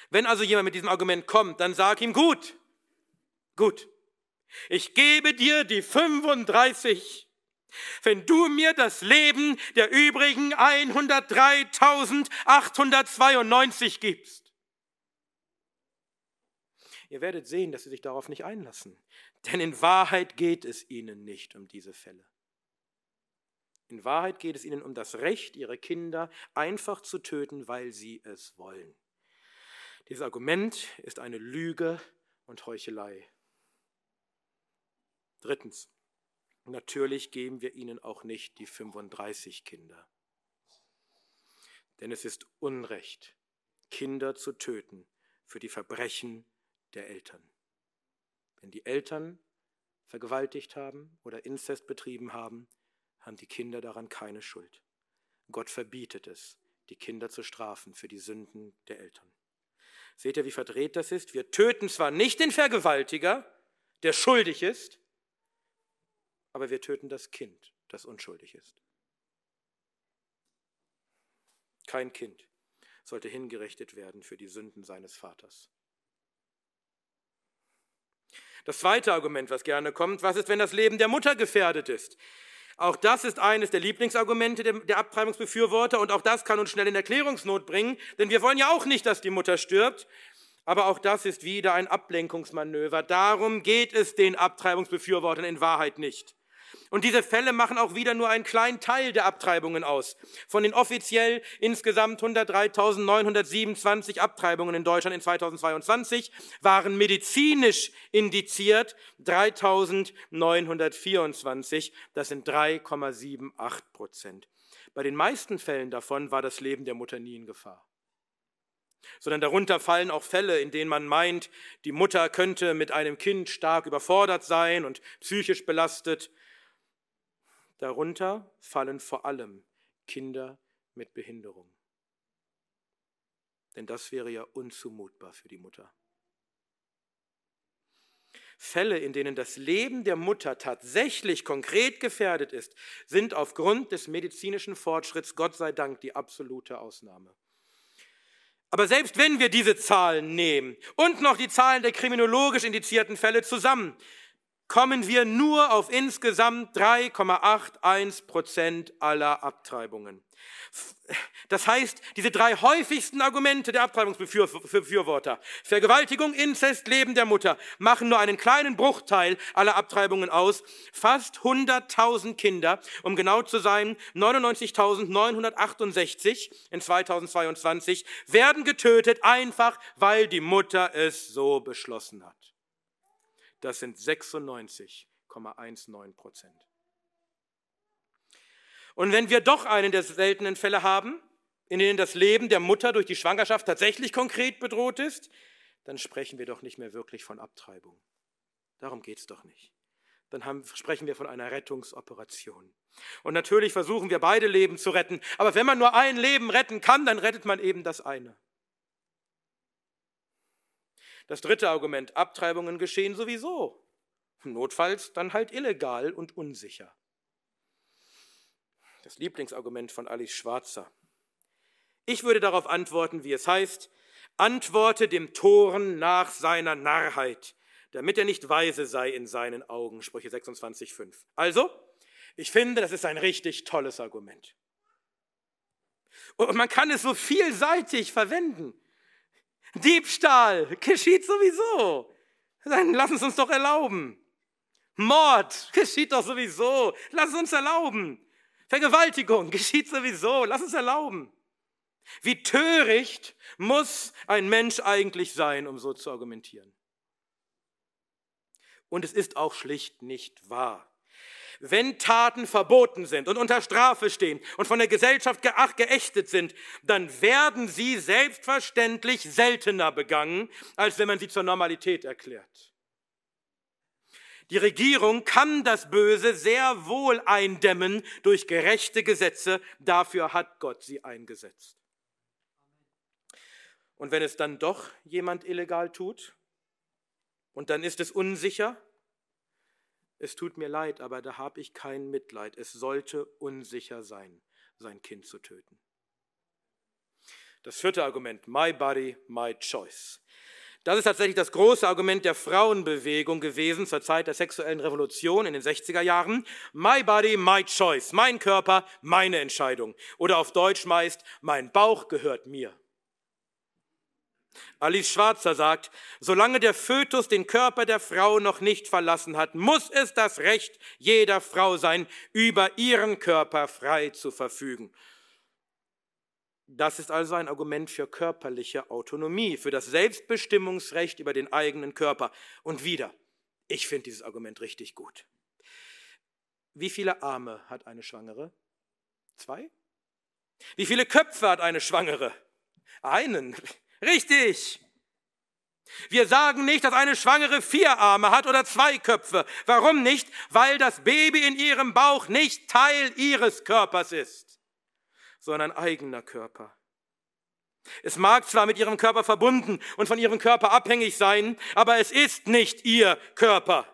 Wenn also jemand mit diesem Argument kommt, dann sag ihm gut, gut, ich gebe dir die 35, wenn du mir das Leben der übrigen 103.892 gibst. Ihr werdet sehen, dass sie sich darauf nicht einlassen, denn in Wahrheit geht es ihnen nicht um diese Fälle. In Wahrheit geht es ihnen um das Recht, ihre Kinder einfach zu töten, weil sie es wollen. Dieses Argument ist eine Lüge und Heuchelei. Drittens, natürlich geben wir ihnen auch nicht die 35 Kinder. Denn es ist Unrecht, Kinder zu töten für die Verbrechen der Eltern. Wenn die Eltern vergewaltigt haben oder Inzest betrieben haben, haben die Kinder daran keine Schuld. Gott verbietet es, die Kinder zu strafen für die Sünden der Eltern. Seht ihr, wie verdreht das ist? Wir töten zwar nicht den Vergewaltiger, der schuldig ist, aber wir töten das Kind, das unschuldig ist. Kein Kind sollte hingerichtet werden für die Sünden seines Vaters. Das zweite Argument, was gerne kommt, was ist, wenn das Leben der Mutter gefährdet ist? Auch das ist eines der Lieblingsargumente der, Abtreibungsbefürworter und auch das kann uns schnell in Erklärungsnot bringen, denn wir wollen ja auch nicht, dass die Mutter stirbt. Aber auch das ist wieder ein Ablenkungsmanöver. Darum geht es den Abtreibungsbefürwortern in Wahrheit nicht. Und diese Fälle machen auch wieder nur einen kleinen Teil der Abtreibungen aus. Von den offiziell insgesamt 103.927 Abtreibungen in Deutschland in 2022 waren medizinisch indiziert 3.924. Das sind 3,78 Prozent. Bei den meisten Fällen davon war das Leben der Mutter nie in Gefahr sondern darunter fallen auch Fälle, in denen man meint, die Mutter könnte mit einem Kind stark überfordert sein und psychisch belastet. Darunter fallen vor allem Kinder mit Behinderung. Denn das wäre ja unzumutbar für die Mutter. Fälle, in denen das Leben der Mutter tatsächlich konkret gefährdet ist, sind aufgrund des medizinischen Fortschritts Gott sei Dank die absolute Ausnahme. Aber selbst wenn wir diese Zahlen nehmen und noch die Zahlen der kriminologisch indizierten Fälle zusammen, kommen wir nur auf insgesamt 3,81 Prozent aller Abtreibungen. Das heißt, diese drei häufigsten Argumente der Abtreibungsbefürworter, Vergewaltigung, Inzest, Leben der Mutter, machen nur einen kleinen Bruchteil aller Abtreibungen aus. Fast 100.000 Kinder, um genau zu sein, 99.968 in 2022, werden getötet, einfach weil die Mutter es so beschlossen hat. Das sind 96,19 Prozent. Und wenn wir doch einen der seltenen Fälle haben, in denen das Leben der Mutter durch die Schwangerschaft tatsächlich konkret bedroht ist, dann sprechen wir doch nicht mehr wirklich von Abtreibung. Darum geht es doch nicht. Dann haben, sprechen wir von einer Rettungsoperation. Und natürlich versuchen wir beide Leben zu retten. Aber wenn man nur ein Leben retten kann, dann rettet man eben das eine. Das dritte Argument, Abtreibungen geschehen sowieso. Notfalls dann halt illegal und unsicher. Das Lieblingsargument von Alice Schwarzer. Ich würde darauf antworten, wie es heißt, antworte dem Toren nach seiner Narrheit, damit er nicht weise sei in seinen Augen. Sprüche 26,5. Also, ich finde, das ist ein richtig tolles Argument. Und man kann es so vielseitig verwenden. Diebstahl geschieht sowieso. Dann lass es uns doch erlauben. Mord geschieht doch sowieso. Lass es uns erlauben. Vergewaltigung geschieht sowieso. Lass es erlauben. Wie töricht muss ein Mensch eigentlich sein, um so zu argumentieren? Und es ist auch schlicht nicht wahr. Wenn Taten verboten sind und unter Strafe stehen und von der Gesellschaft geacht, geächtet sind, dann werden sie selbstverständlich seltener begangen, als wenn man sie zur Normalität erklärt. Die Regierung kann das Böse sehr wohl eindämmen durch gerechte Gesetze, dafür hat Gott sie eingesetzt. Und wenn es dann doch jemand illegal tut und dann ist es unsicher, es tut mir leid, aber da habe ich kein Mitleid. Es sollte unsicher sein, sein Kind zu töten. Das vierte Argument, my body, my choice. Das ist tatsächlich das große Argument der Frauenbewegung gewesen zur Zeit der sexuellen Revolution in den 60er Jahren. My body, my choice. Mein Körper, meine Entscheidung. Oder auf Deutsch meist, mein Bauch gehört mir. Alice Schwarzer sagt, solange der Fötus den Körper der Frau noch nicht verlassen hat, muss es das Recht jeder Frau sein, über ihren Körper frei zu verfügen. Das ist also ein Argument für körperliche Autonomie, für das Selbstbestimmungsrecht über den eigenen Körper. Und wieder, ich finde dieses Argument richtig gut. Wie viele Arme hat eine Schwangere? Zwei? Wie viele Köpfe hat eine Schwangere? Einen. Richtig. Wir sagen nicht, dass eine Schwangere vier Arme hat oder zwei Köpfe. Warum nicht? Weil das Baby in ihrem Bauch nicht Teil ihres Körpers ist, sondern eigener Körper. Es mag zwar mit ihrem Körper verbunden und von ihrem Körper abhängig sein, aber es ist nicht ihr Körper.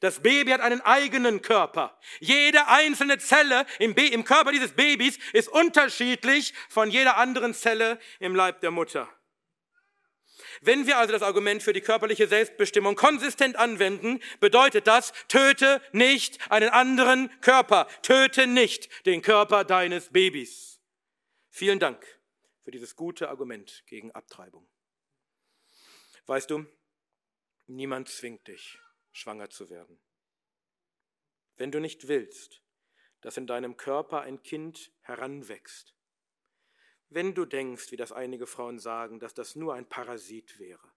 Das Baby hat einen eigenen Körper. Jede einzelne Zelle im, im, Körper dieses Babys ist unterschiedlich von jeder anderen Zelle im Leib der Mutter. Wenn wir also das Argument für die körperliche Selbstbestimmung konsistent anwenden, bedeutet das, töte nicht einen anderen Körper, töte nicht den Körper deines Babys. Vielen Dank für dieses gute Argument gegen Abtreibung. Weißt du, niemand zwingt dich schwanger zu werden. Wenn du nicht willst, dass in deinem Körper ein Kind heranwächst, wenn du denkst, wie das einige Frauen sagen, dass das nur ein Parasit wäre,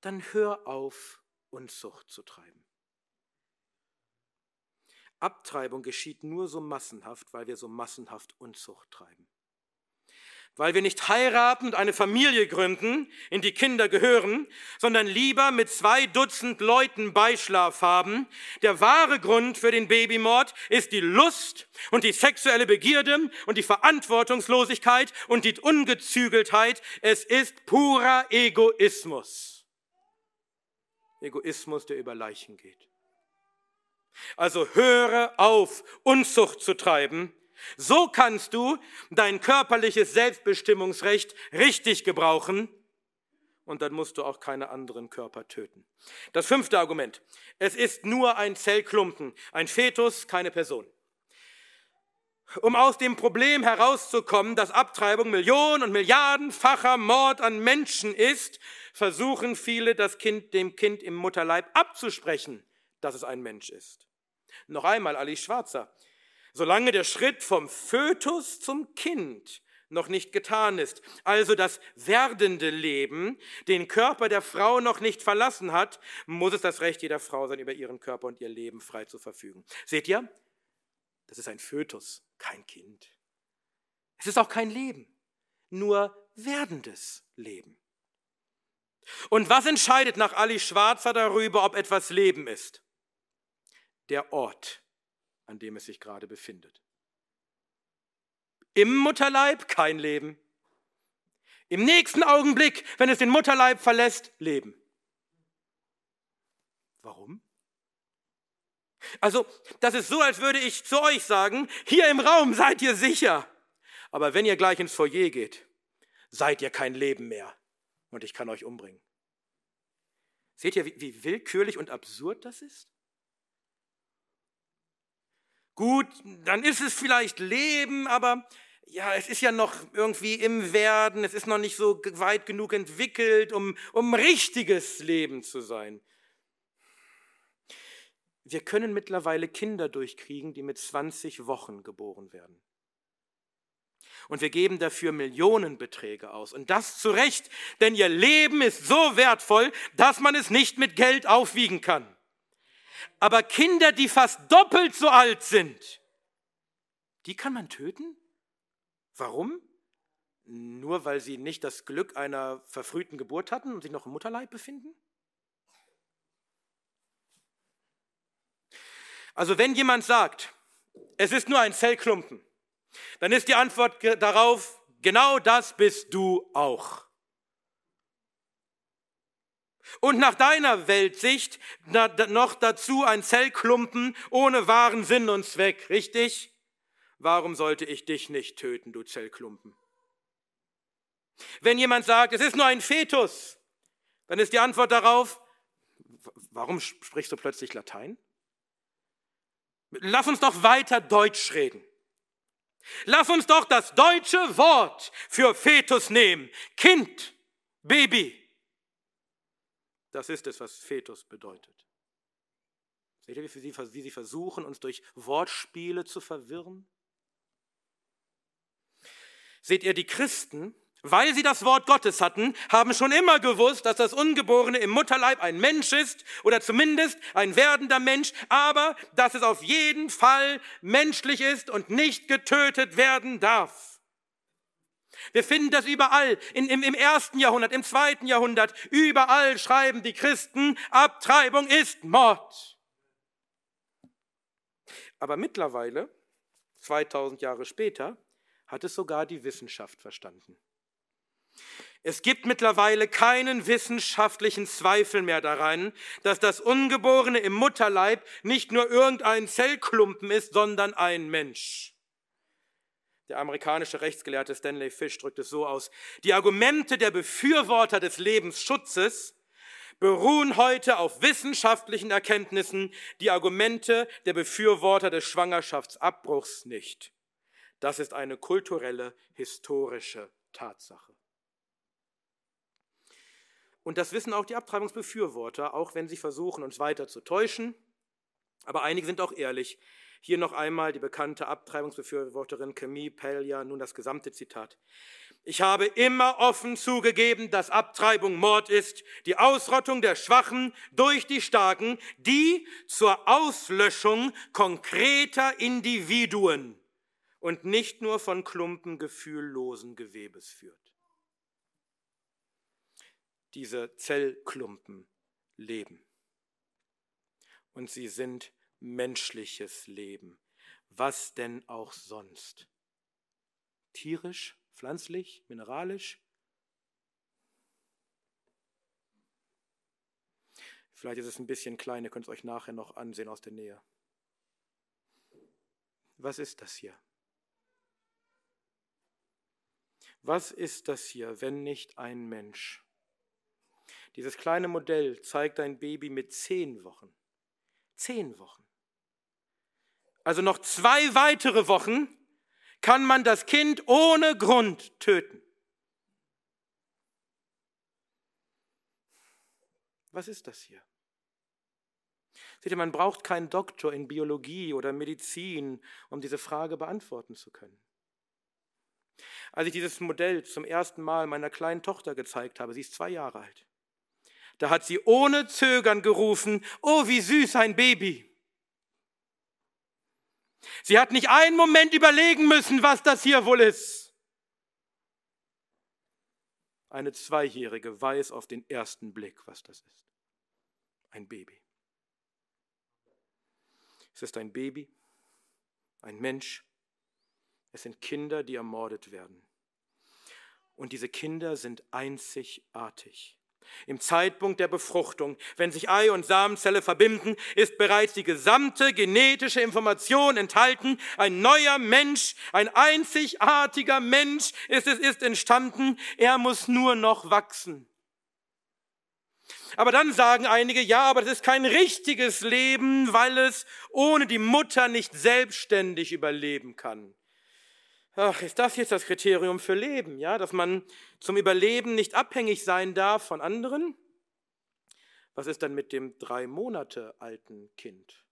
dann hör auf, Unzucht zu treiben. Abtreibung geschieht nur so massenhaft, weil wir so massenhaft Unzucht treiben weil wir nicht heiraten und eine Familie gründen, in die Kinder gehören, sondern lieber mit zwei Dutzend Leuten Beischlaf haben. Der wahre Grund für den Babymord ist die Lust und die sexuelle Begierde und die Verantwortungslosigkeit und die Ungezügeltheit. Es ist purer Egoismus. Egoismus, der über Leichen geht. Also höre auf, Unzucht zu treiben so kannst du dein körperliches Selbstbestimmungsrecht richtig gebrauchen und dann musst du auch keine anderen Körper töten. Das fünfte Argument. Es ist nur ein Zellklumpen, ein Fetus, keine Person. Um aus dem Problem herauszukommen, dass Abtreibung Millionen und Milliardenfacher Mord an Menschen ist, versuchen viele, das Kind dem Kind im Mutterleib abzusprechen, dass es ein Mensch ist. Noch einmal Alice Schwarzer. Solange der Schritt vom Fötus zum Kind noch nicht getan ist, also das werdende Leben den Körper der Frau noch nicht verlassen hat, muss es das Recht jeder Frau sein, über ihren Körper und ihr Leben frei zu verfügen. Seht ihr? Das ist ein Fötus, kein Kind. Es ist auch kein Leben, nur werdendes Leben. Und was entscheidet nach Ali Schwarzer darüber, ob etwas Leben ist? Der Ort, an dem es sich gerade befindet. Im Mutterleib kein Leben. Im nächsten Augenblick, wenn es den Mutterleib verlässt, Leben. Warum? Also, das ist so, als würde ich zu euch sagen, hier im Raum seid ihr sicher. Aber wenn ihr gleich ins Foyer geht, seid ihr kein Leben mehr und ich kann euch umbringen. Seht ihr, wie, willkürlich und absurd das ist? Gut, dann ist es vielleicht Leben, aber ja, es ist ja noch irgendwie im Werden, es ist noch nicht so weit genug entwickelt, um, um richtiges Leben zu sein. Wir können mittlerweile Kinder durchkriegen, die mit 20 Wochen geboren werden. Und wir geben dafür Millionenbeträge aus. Und das zu Recht, denn ihr Leben ist so wertvoll, dass man es nicht mit Geld aufwiegen kann. Aber Kinder, die fast doppelt so alt sind, die kann man töten? Warum? Nur weil sie nicht das Glück einer verfrühten Geburt hatten und sich noch im Mutterleib befinden? Also wenn jemand sagt, es ist nur ein Zellklumpen, dann ist die Antwort darauf, genau das bist du auch. Und nach deiner Weltsicht noch dazu ein Zellklumpen ohne wahren Sinn und Zweck, richtig? Warum sollte ich dich nicht töten, du Zellklumpen? Wenn jemand sagt, es ist nur ein Fetus, dann ist die Antwort darauf, warum sprichst du plötzlich Latein? Lass uns doch weiter Deutsch reden. Lass uns doch das deutsche Wort für Fetus nehmen. Kind, Baby. Das ist es, was Fetus bedeutet. Seht ihr, wie sie versuchen, uns durch Wortspiele zu verwirren? Seht ihr, die Christen, weil sie das Wort Gottes hatten, haben schon immer gewusst, dass das Ungeborene im Mutterleib ein Mensch ist oder zumindest ein werdender Mensch, aber dass es auf jeden Fall menschlich ist und nicht getötet werden darf. Wir finden das überall, in, im, im ersten Jahrhundert, im zweiten Jahrhundert, überall schreiben die Christen, Abtreibung ist Mord. Aber mittlerweile, 2000 Jahre später, hat es sogar die Wissenschaft verstanden. Es gibt mittlerweile keinen wissenschaftlichen Zweifel mehr daran, dass das Ungeborene im Mutterleib nicht nur irgendein Zellklumpen ist, sondern ein Mensch. Der amerikanische Rechtsgelehrte Stanley Fish drückt es so aus. Die Argumente der Befürworter des Lebensschutzes beruhen heute auf wissenschaftlichen Erkenntnissen, die Argumente der Befürworter des Schwangerschaftsabbruchs nicht. Das ist eine kulturelle, historische Tatsache. Und das wissen auch die Abtreibungsbefürworter, auch wenn sie versuchen, uns weiter zu täuschen. Aber einige sind auch ehrlich. Hier noch einmal die bekannte Abtreibungsbefürworterin Camille Pellia, nun das gesamte Zitat. Ich habe immer offen zugegeben, dass Abtreibung Mord ist, die Ausrottung der Schwachen durch die Starken, die zur Auslöschung konkreter Individuen und nicht nur von Klumpen gefühllosen Gewebes führt. Diese Zellklumpen leben. Und sie sind menschliches Leben. Was denn auch sonst? Tierisch, pflanzlich, mineralisch? Vielleicht ist es ein bisschen klein, ihr könnt es euch nachher noch ansehen aus der Nähe. Was ist das hier? Was ist das hier, wenn nicht ein Mensch? Dieses kleine Modell zeigt ein Baby mit zehn Wochen. Zehn Wochen. Also noch zwei weitere Wochen kann man das Kind ohne Grund töten. Was ist das hier? Seht ihr, man braucht keinen Doktor in Biologie oder Medizin, um diese Frage beantworten zu können. Als ich dieses Modell zum ersten Mal meiner kleinen Tochter gezeigt habe, sie ist zwei Jahre alt, da hat sie ohne Zögern gerufen, oh, wie süß ein Baby. Sie hat nicht einen Moment überlegen müssen, was das hier wohl ist. Eine Zweijährige weiß auf den ersten Blick, was das ist. Ein Baby. Es ist ein Baby, ein Mensch. Es sind Kinder, die ermordet werden. Und diese Kinder sind einzigartig. Im Zeitpunkt der Befruchtung, wenn sich Ei und Samenzelle verbinden, ist bereits die gesamte genetische Information enthalten. Ein neuer Mensch, ein einzigartiger Mensch ist es ist entstanden. Er muss nur noch wachsen. Aber dann sagen einige, ja, aber das ist kein richtiges Leben, weil es ohne die Mutter nicht selbstständig überleben kann. Ach, ist das jetzt das Kriterium für Leben, ja, dass man zum Überleben nicht abhängig sein darf von anderen? Was ist dann mit dem drei Monate alten Kind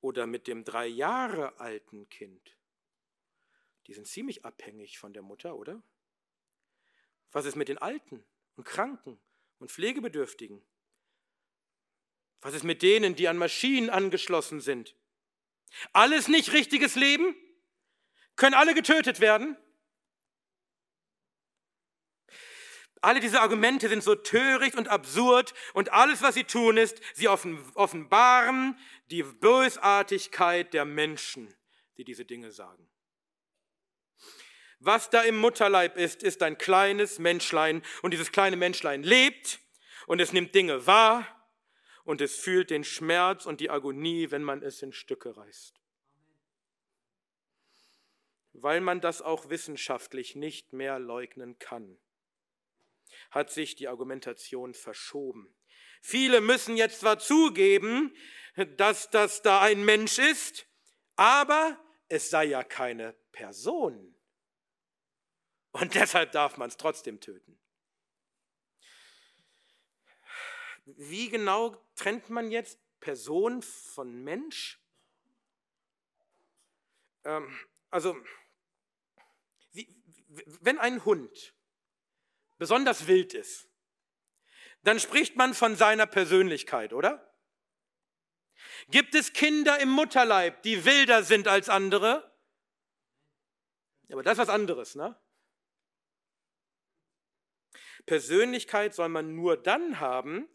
oder mit dem drei Jahre alten Kind? Die sind ziemlich abhängig von der Mutter, oder? Was ist mit den Alten und Kranken und Pflegebedürftigen? Was ist mit denen, die an Maschinen angeschlossen sind? Alles nicht richtiges Leben? Können alle getötet werden? Alle diese Argumente sind so töricht und absurd und alles, was sie tun, ist, sie offenbaren die Bösartigkeit der Menschen, die diese Dinge sagen. Was da im Mutterleib ist, ist ein kleines Menschlein und dieses kleine Menschlein lebt und es nimmt Dinge wahr und es fühlt den Schmerz und die Agonie, wenn man es in Stücke reißt weil man das auch wissenschaftlich nicht mehr leugnen kann, hat sich die Argumentation verschoben. Viele müssen jetzt zwar zugeben, dass das da ein Mensch ist, aber es sei ja keine Person. Und deshalb darf man es trotzdem töten. Wie genau trennt man jetzt Person von Mensch? Ähm, also wenn ein Hund besonders wild ist, dann spricht man von seiner Persönlichkeit, oder? Gibt es Kinder im Mutterleib, die wilder sind als andere? Aber das ist was anderes, ne? Persönlichkeit soll man nur dann haben,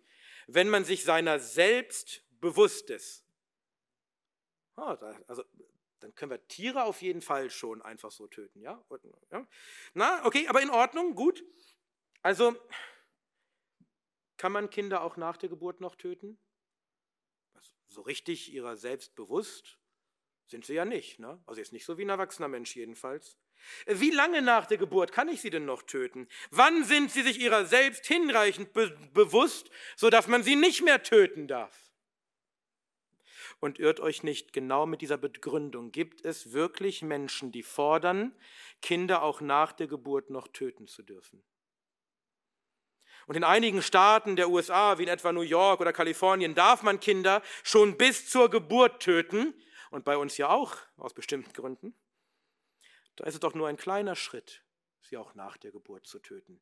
wenn man sich seiner selbst bewusst ist. Ah, also dann können wir Tiere auf jeden Fall schon einfach so töten, ja? Na, okay, aber in Ordnung, gut. Also, kann man Kinder auch nach der Geburt noch töten? So richtig ihrer selbst bewusst sind sie ja nicht, ne? Also jetzt nicht so wie ein erwachsener Mensch jedenfalls. Wie lange nach der Geburt kann ich sie denn noch töten? Wann sind sie sich ihrer selbst hinreichend be bewusst, sodass man sie nicht mehr töten darf? Und irrt euch nicht, genau mit dieser Begründung gibt es wirklich Menschen, die fordern, Kinder auch nach der Geburt noch töten zu dürfen. Und in einigen Staaten der USA, wie in etwa New York oder Kalifornien, darf man Kinder schon bis zur Geburt töten und bei uns ja auch aus bestimmten Gründen. Da ist es doch nur ein kleiner Schritt, sie auch nach der Geburt zu töten.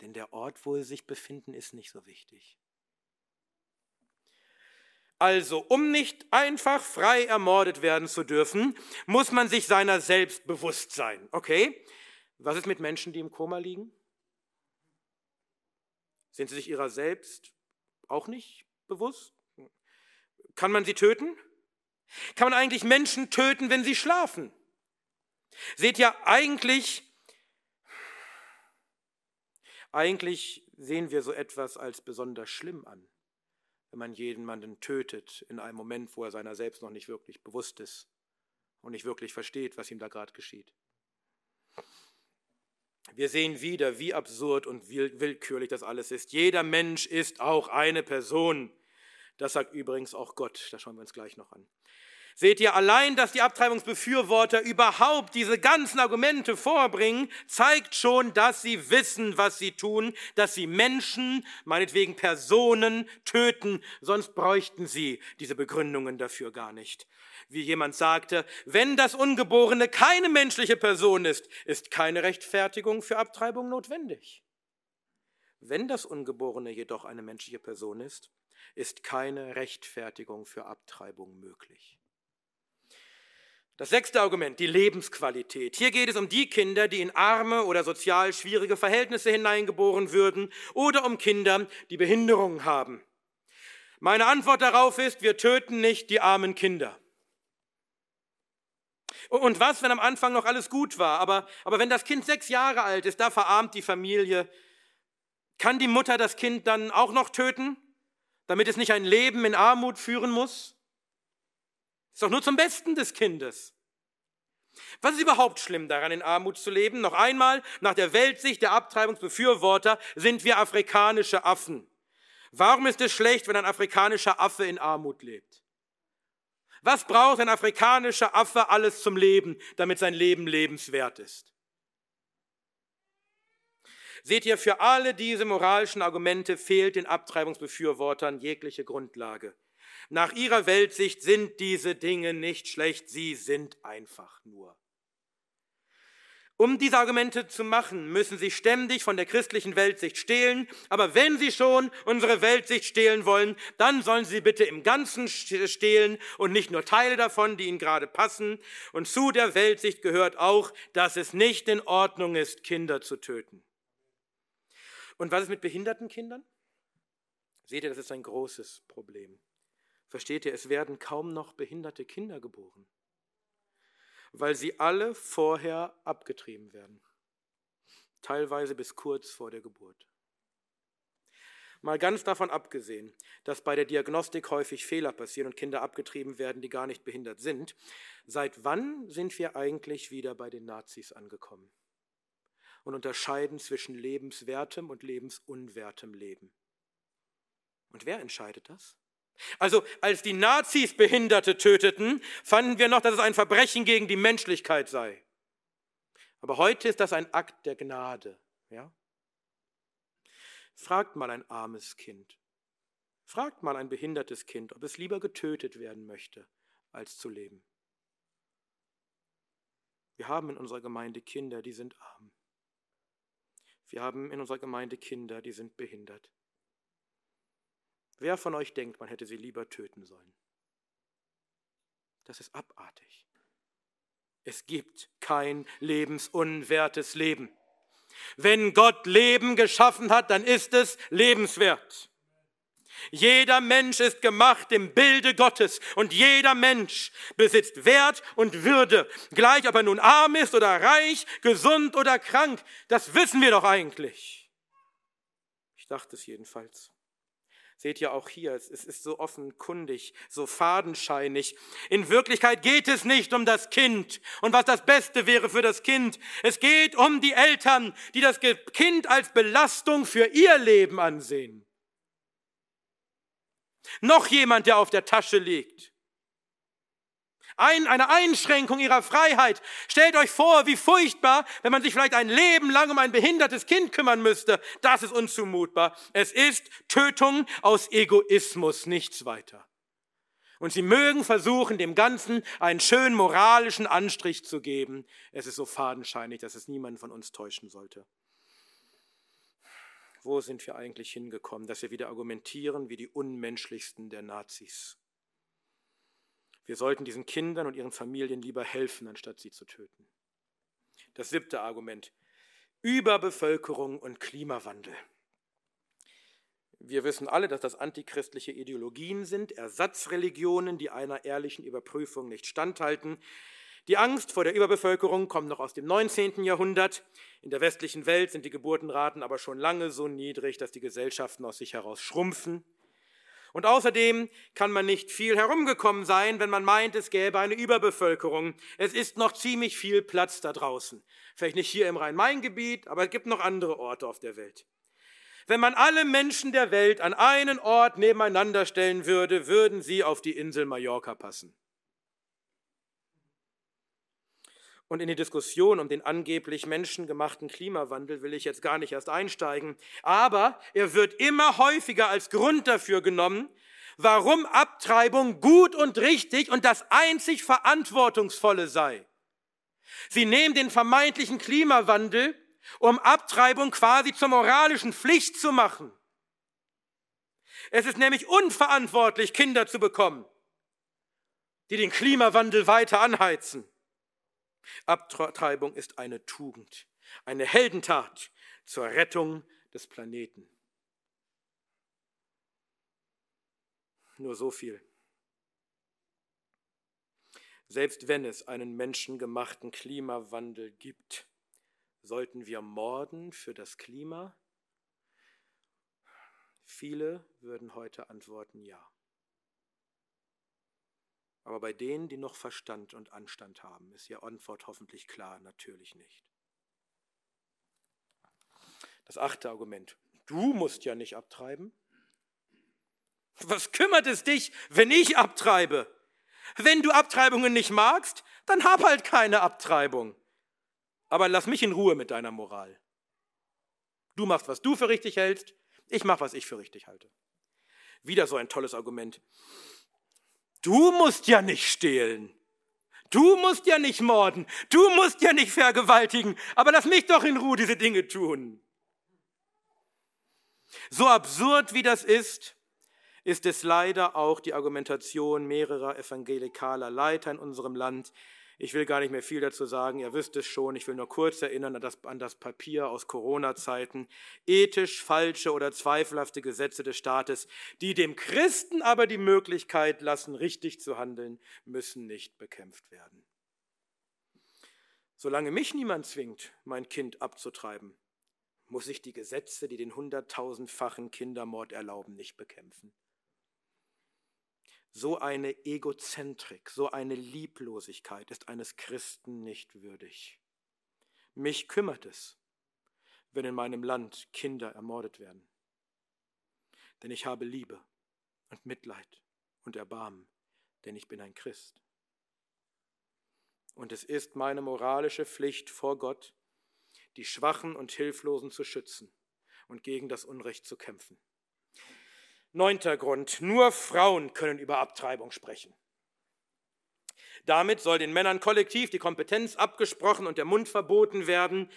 Denn der Ort, wo sie sich befinden, ist nicht so wichtig. Also, um nicht einfach frei ermordet werden zu dürfen, muss man sich seiner selbst bewusst sein. Okay? Was ist mit Menschen, die im Koma liegen? Sind sie sich ihrer selbst auch nicht bewusst? Kann man sie töten? Kann man eigentlich Menschen töten, wenn sie schlafen? Seht ihr, eigentlich, eigentlich sehen wir so etwas als besonders schlimm an wenn man jemanden tötet in einem Moment, wo er seiner selbst noch nicht wirklich bewusst ist und nicht wirklich versteht, was ihm da gerade geschieht. Wir sehen wieder, wie absurd und willkürlich das alles ist. Jeder Mensch ist auch eine Person. Das sagt übrigens auch Gott. Das schauen wir uns gleich noch an. Seht ihr, allein, dass die Abtreibungsbefürworter überhaupt diese ganzen Argumente vorbringen, zeigt schon, dass sie wissen, was sie tun, dass sie Menschen, meinetwegen Personen, töten, sonst bräuchten sie diese Begründungen dafür gar nicht. Wie jemand sagte, wenn das Ungeborene keine menschliche Person ist, ist keine Rechtfertigung für Abtreibung notwendig. Wenn das Ungeborene jedoch eine menschliche Person ist, ist keine Rechtfertigung für Abtreibung möglich. Das sechste Argument, die Lebensqualität. Hier geht es um die Kinder, die in arme oder sozial schwierige Verhältnisse hineingeboren würden oder um Kinder, die Behinderungen haben. Meine Antwort darauf ist, wir töten nicht die armen Kinder. Und was, wenn am Anfang noch alles gut war, aber, aber wenn das Kind sechs Jahre alt ist, da verarmt die Familie, kann die Mutter das Kind dann auch noch töten, damit es nicht ein Leben in Armut führen muss? Ist doch nur zum Besten des Kindes. Was ist überhaupt schlimm daran, in Armut zu leben? Noch einmal, nach der Weltsicht der Abtreibungsbefürworter sind wir afrikanische Affen. Warum ist es schlecht, wenn ein afrikanischer Affe in Armut lebt? Was braucht ein afrikanischer Affe alles zum Leben, damit sein Leben lebenswert ist? Seht ihr, für alle diese moralischen Argumente fehlt den Abtreibungsbefürwortern jegliche Grundlage. Nach ihrer Weltsicht sind diese Dinge nicht schlecht, sie sind einfach nur. Um diese Argumente zu machen, müssen sie ständig von der christlichen Weltsicht stehlen. Aber wenn sie schon unsere Weltsicht stehlen wollen, dann sollen sie bitte im Ganzen stehlen und nicht nur Teile davon, die ihnen gerade passen. Und zu der Weltsicht gehört auch, dass es nicht in Ordnung ist, Kinder zu töten. Und was ist mit behinderten Kindern? Seht ihr, das ist ein großes Problem. Versteht ihr, es werden kaum noch behinderte Kinder geboren, weil sie alle vorher abgetrieben werden, teilweise bis kurz vor der Geburt. Mal ganz davon abgesehen, dass bei der Diagnostik häufig Fehler passieren und Kinder abgetrieben werden, die gar nicht behindert sind, seit wann sind wir eigentlich wieder bei den Nazis angekommen und unterscheiden zwischen lebenswertem und lebensunwertem Leben? Und wer entscheidet das? Also als die Nazis Behinderte töteten, fanden wir noch, dass es ein Verbrechen gegen die Menschlichkeit sei. Aber heute ist das ein Akt der Gnade. Ja? Fragt mal ein armes Kind, fragt mal ein behindertes Kind, ob es lieber getötet werden möchte, als zu leben. Wir haben in unserer Gemeinde Kinder, die sind arm. Wir haben in unserer Gemeinde Kinder, die sind behindert. Wer von euch denkt, man hätte sie lieber töten sollen? Das ist abartig. Es gibt kein lebensunwertes Leben. Wenn Gott Leben geschaffen hat, dann ist es lebenswert. Jeder Mensch ist gemacht im Bilde Gottes und jeder Mensch besitzt Wert und Würde, gleich ob er nun arm ist oder reich, gesund oder krank. Das wissen wir doch eigentlich. Ich dachte es jedenfalls. Seht ihr auch hier, es ist so offenkundig, so fadenscheinig. In Wirklichkeit geht es nicht um das Kind und was das Beste wäre für das Kind. Es geht um die Eltern, die das Kind als Belastung für ihr Leben ansehen. Noch jemand, der auf der Tasche liegt. Ein, eine Einschränkung ihrer Freiheit. Stellt euch vor, wie furchtbar, wenn man sich vielleicht ein Leben lang um ein behindertes Kind kümmern müsste. Das ist unzumutbar. Es ist Tötung aus Egoismus, nichts weiter. Und sie mögen versuchen, dem Ganzen einen schönen moralischen Anstrich zu geben. Es ist so fadenscheinig, dass es niemanden von uns täuschen sollte. Wo sind wir eigentlich hingekommen, dass wir wieder argumentieren wie die unmenschlichsten der Nazis? Wir sollten diesen Kindern und ihren Familien lieber helfen, anstatt sie zu töten. Das siebte Argument. Überbevölkerung und Klimawandel. Wir wissen alle, dass das antichristliche Ideologien sind, Ersatzreligionen, die einer ehrlichen Überprüfung nicht standhalten. Die Angst vor der Überbevölkerung kommt noch aus dem 19. Jahrhundert. In der westlichen Welt sind die Geburtenraten aber schon lange so niedrig, dass die Gesellschaften aus sich heraus schrumpfen. Und außerdem kann man nicht viel herumgekommen sein, wenn man meint, es gäbe eine Überbevölkerung. Es ist noch ziemlich viel Platz da draußen. Vielleicht nicht hier im Rhein-Main-Gebiet, aber es gibt noch andere Orte auf der Welt. Wenn man alle Menschen der Welt an einen Ort nebeneinander stellen würde, würden sie auf die Insel Mallorca passen. Und in die Diskussion um den angeblich menschengemachten Klimawandel will ich jetzt gar nicht erst einsteigen. Aber er wird immer häufiger als Grund dafür genommen, warum Abtreibung gut und richtig und das einzig Verantwortungsvolle sei. Sie nehmen den vermeintlichen Klimawandel, um Abtreibung quasi zur moralischen Pflicht zu machen. Es ist nämlich unverantwortlich, Kinder zu bekommen, die den Klimawandel weiter anheizen. Abtreibung ist eine Tugend, eine Heldentat zur Rettung des Planeten. Nur so viel. Selbst wenn es einen menschengemachten Klimawandel gibt, sollten wir morden für das Klima? Viele würden heute antworten ja. Aber bei denen, die noch Verstand und Anstand haben, ist Ihre Antwort hoffentlich klar, natürlich nicht. Das achte Argument. Du musst ja nicht abtreiben. Was kümmert es dich, wenn ich abtreibe? Wenn du Abtreibungen nicht magst, dann hab halt keine Abtreibung. Aber lass mich in Ruhe mit deiner Moral. Du machst, was du für richtig hältst, ich mach, was ich für richtig halte. Wieder so ein tolles Argument. Du musst ja nicht stehlen. Du musst ja nicht morden. Du musst ja nicht vergewaltigen. Aber lass mich doch in Ruhe diese Dinge tun. So absurd wie das ist, ist es leider auch die Argumentation mehrerer evangelikaler Leiter in unserem Land, ich will gar nicht mehr viel dazu sagen, ihr wisst es schon, ich will nur kurz erinnern an das, an das Papier aus Corona-Zeiten. Ethisch falsche oder zweifelhafte Gesetze des Staates, die dem Christen aber die Möglichkeit lassen, richtig zu handeln, müssen nicht bekämpft werden. Solange mich niemand zwingt, mein Kind abzutreiben, muss ich die Gesetze, die den hunderttausendfachen Kindermord erlauben, nicht bekämpfen so eine Egozentrik, so eine Lieblosigkeit ist eines Christen nicht würdig. Mich kümmert es, wenn in meinem Land Kinder ermordet werden. Denn ich habe Liebe und Mitleid und Erbarmen, denn ich bin ein Christ. Und es ist meine moralische Pflicht vor Gott, die Schwachen und Hilflosen zu schützen und gegen das Unrecht zu kämpfen. Neunter Grund, nur Frauen können über Abtreibung sprechen. Damit soll den Männern kollektiv die Kompetenz abgesprochen und der Mund verboten werden.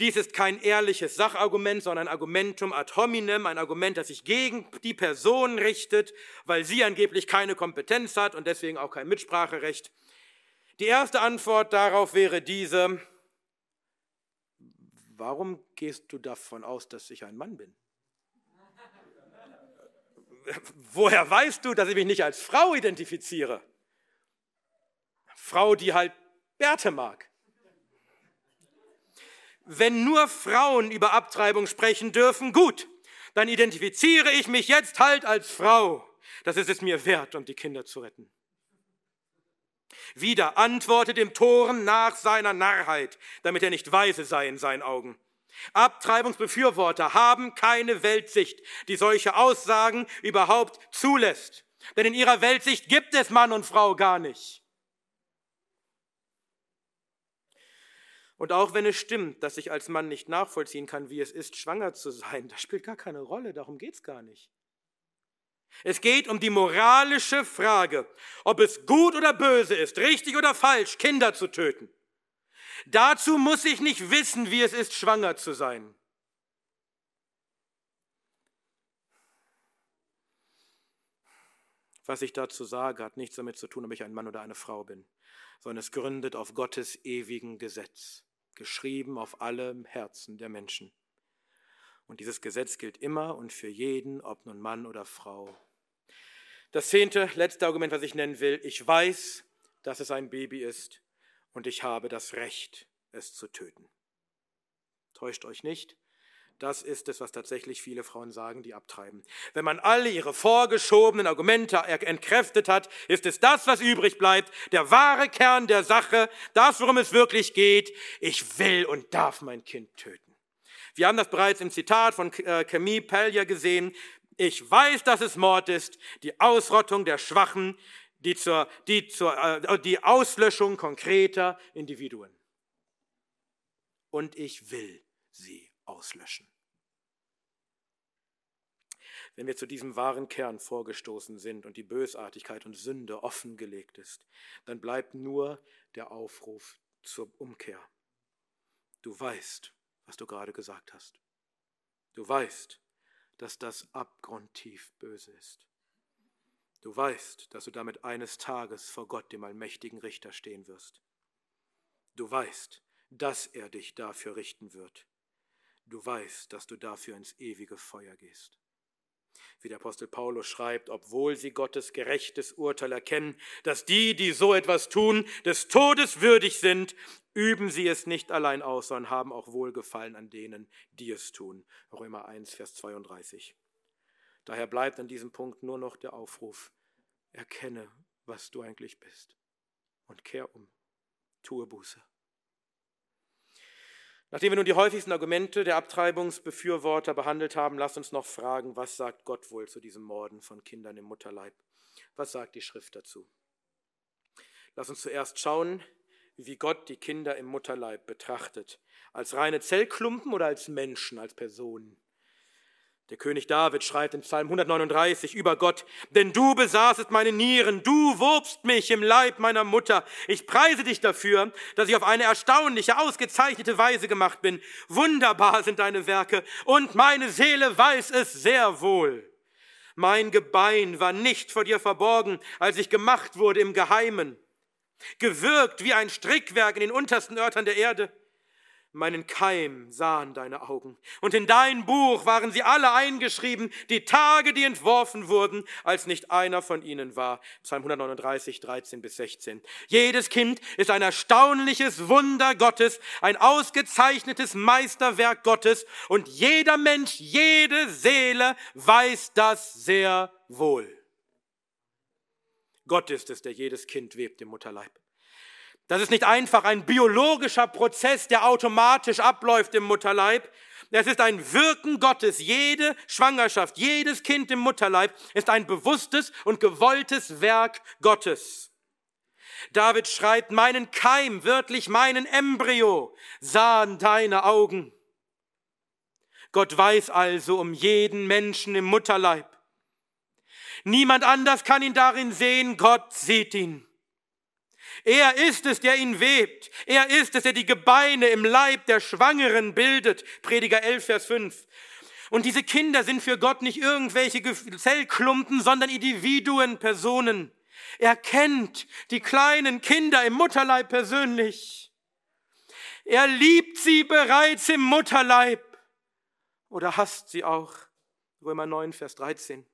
Dies ist kein ehrliches Sachargument, sondern ein Argumentum ad hominem, ein Argument, das sich gegen die Person richtet, weil sie angeblich keine Kompetenz hat und deswegen auch kein Mitspracherecht. Die erste Antwort darauf wäre diese, warum gehst du davon aus, dass ich ein Mann bin? Woher weißt du, dass ich mich nicht als Frau identifiziere? Frau, die halt Bärte mag. Wenn nur Frauen über Abtreibung sprechen dürfen, gut, dann identifiziere ich mich jetzt halt als Frau. Das ist es mir wert, um die Kinder zu retten. Wieder antworte dem Toren nach seiner Narrheit, damit er nicht weise sei in seinen Augen. Abtreibungsbefürworter haben keine Weltsicht, die solche Aussagen überhaupt zulässt. Denn in ihrer Weltsicht gibt es Mann und Frau gar nicht. Und auch wenn es stimmt, dass ich als Mann nicht nachvollziehen kann, wie es ist, schwanger zu sein, das spielt gar keine Rolle, darum geht es gar nicht. Es geht um die moralische Frage, ob es gut oder böse ist, richtig oder falsch, Kinder zu töten. Dazu muss ich nicht wissen, wie es ist, schwanger zu sein. Was ich dazu sage, hat nichts damit zu tun, ob ich ein Mann oder eine Frau bin, sondern es gründet auf Gottes ewigen Gesetz, geschrieben auf allem Herzen der Menschen. Und dieses Gesetz gilt immer und für jeden, ob nun Mann oder Frau. Das zehnte, letzte Argument, was ich nennen will, ich weiß, dass es ein Baby ist und ich habe das Recht, es zu töten. Täuscht euch nicht, Das ist es, was tatsächlich viele Frauen sagen, die abtreiben. Wenn man alle ihre vorgeschobenen Argumente entkräftet hat, ist es das, was übrig bleibt, der wahre Kern der Sache, das, worum es wirklich geht. Ich will und darf mein Kind töten. Wir haben das bereits im Zitat von äh, Camille Pellier gesehen. Ich weiß, dass es Mord ist, die Ausrottung der Schwachen, die, zur, die, zur, äh, die Auslöschung konkreter Individuen. Und ich will sie auslöschen. Wenn wir zu diesem wahren Kern vorgestoßen sind und die Bösartigkeit und Sünde offengelegt ist, dann bleibt nur der Aufruf zur Umkehr. Du weißt, was du gerade gesagt hast. Du weißt, dass das abgrundtief böse ist. Du weißt, dass du damit eines Tages vor Gott, dem allmächtigen Richter, stehen wirst. Du weißt, dass er dich dafür richten wird. Du weißt, dass du dafür ins ewige Feuer gehst. Wie der Apostel Paulus schreibt, obwohl sie Gottes gerechtes Urteil erkennen, dass die, die so etwas tun, des Todes würdig sind, üben sie es nicht allein aus, sondern haben auch Wohlgefallen an denen, die es tun. Römer 1, Vers 32. Daher bleibt an diesem Punkt nur noch der Aufruf, erkenne, was du eigentlich bist und kehr um, tue Buße. Nachdem wir nun die häufigsten Argumente der Abtreibungsbefürworter behandelt haben, lasst uns noch fragen, was sagt Gott wohl zu diesem Morden von Kindern im Mutterleib? Was sagt die Schrift dazu? Lass uns zuerst schauen, wie Gott die Kinder im Mutterleib betrachtet. Als reine Zellklumpen oder als Menschen, als Personen. Der König David schreibt in Psalm 139 über Gott, denn du besaßest meine Nieren, du wobst mich im Leib meiner Mutter. Ich preise dich dafür, dass ich auf eine erstaunliche, ausgezeichnete Weise gemacht bin. Wunderbar sind deine Werke und meine Seele weiß es sehr wohl. Mein Gebein war nicht vor dir verborgen, als ich gemacht wurde im Geheimen, gewirkt wie ein Strickwerk in den untersten Örtern der Erde meinen Keim sahen deine Augen. Und in dein Buch waren sie alle eingeschrieben, die Tage, die entworfen wurden, als nicht einer von ihnen war. Psalm 139, 13 bis 16. Jedes Kind ist ein erstaunliches Wunder Gottes, ein ausgezeichnetes Meisterwerk Gottes und jeder Mensch, jede Seele weiß das sehr wohl. Gott ist es, der jedes Kind webt im Mutterleib. Das ist nicht einfach ein biologischer Prozess, der automatisch abläuft im Mutterleib. Es ist ein Wirken Gottes. Jede Schwangerschaft, jedes Kind im Mutterleib ist ein bewusstes und gewolltes Werk Gottes. David schreibt, meinen Keim, wörtlich meinen Embryo, sahen deine Augen. Gott weiß also um jeden Menschen im Mutterleib. Niemand anders kann ihn darin sehen, Gott sieht ihn. Er ist es, der ihn webt. Er ist es, der die Gebeine im Leib der Schwangeren bildet. Prediger 11, Vers 5. Und diese Kinder sind für Gott nicht irgendwelche Zellklumpen, sondern Individuen, Personen. Er kennt die kleinen Kinder im Mutterleib persönlich. Er liebt sie bereits im Mutterleib. Oder hasst sie auch. Römer 9, Vers 13.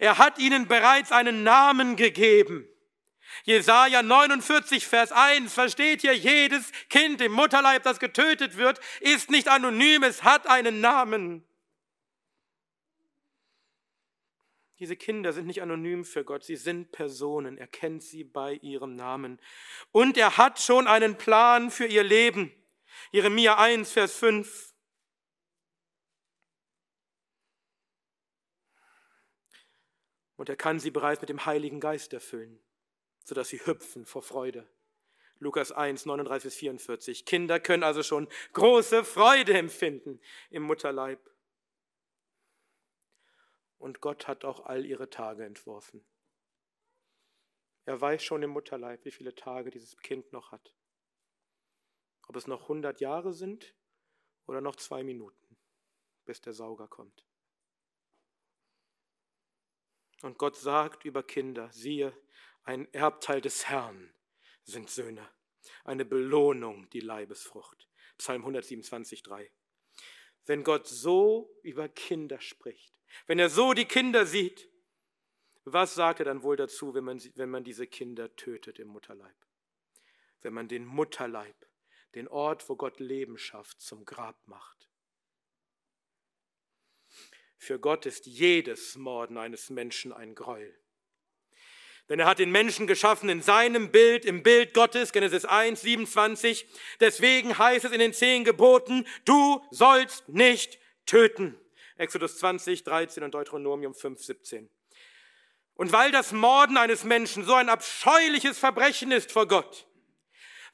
Er hat ihnen bereits einen Namen gegeben. Jesaja 49, Vers 1 versteht hier, jedes Kind im Mutterleib, das getötet wird, ist nicht anonym, es hat einen Namen. Diese Kinder sind nicht anonym für Gott, sie sind Personen. Er kennt sie bei ihrem Namen. Und er hat schon einen Plan für ihr Leben. Jeremia 1, Vers 5. Und er kann sie bereits mit dem Heiligen Geist erfüllen sodass sie hüpfen vor Freude. Lukas 1, 39 bis 44. Kinder können also schon große Freude empfinden im Mutterleib. Und Gott hat auch all ihre Tage entworfen. Er weiß schon im Mutterleib, wie viele Tage dieses Kind noch hat. Ob es noch 100 Jahre sind oder noch zwei Minuten, bis der Sauger kommt. Und Gott sagt über Kinder, siehe, ein Erbteil des Herrn sind Söhne, eine Belohnung die Leibesfrucht. Psalm 127, 3. Wenn Gott so über Kinder spricht, wenn er so die Kinder sieht, was sagt er dann wohl dazu, wenn man, wenn man diese Kinder tötet im Mutterleib? Wenn man den Mutterleib, den Ort, wo Gott Leben schafft, zum Grab macht. Für Gott ist jedes Morden eines Menschen ein Gräuel. Denn er hat den Menschen geschaffen in seinem Bild, im Bild Gottes, Genesis 1, 27. Deswegen heißt es in den zehn Geboten, du sollst nicht töten. Exodus 20, 13 und Deuteronomium 5, 17. Und weil das Morden eines Menschen so ein abscheuliches Verbrechen ist vor Gott,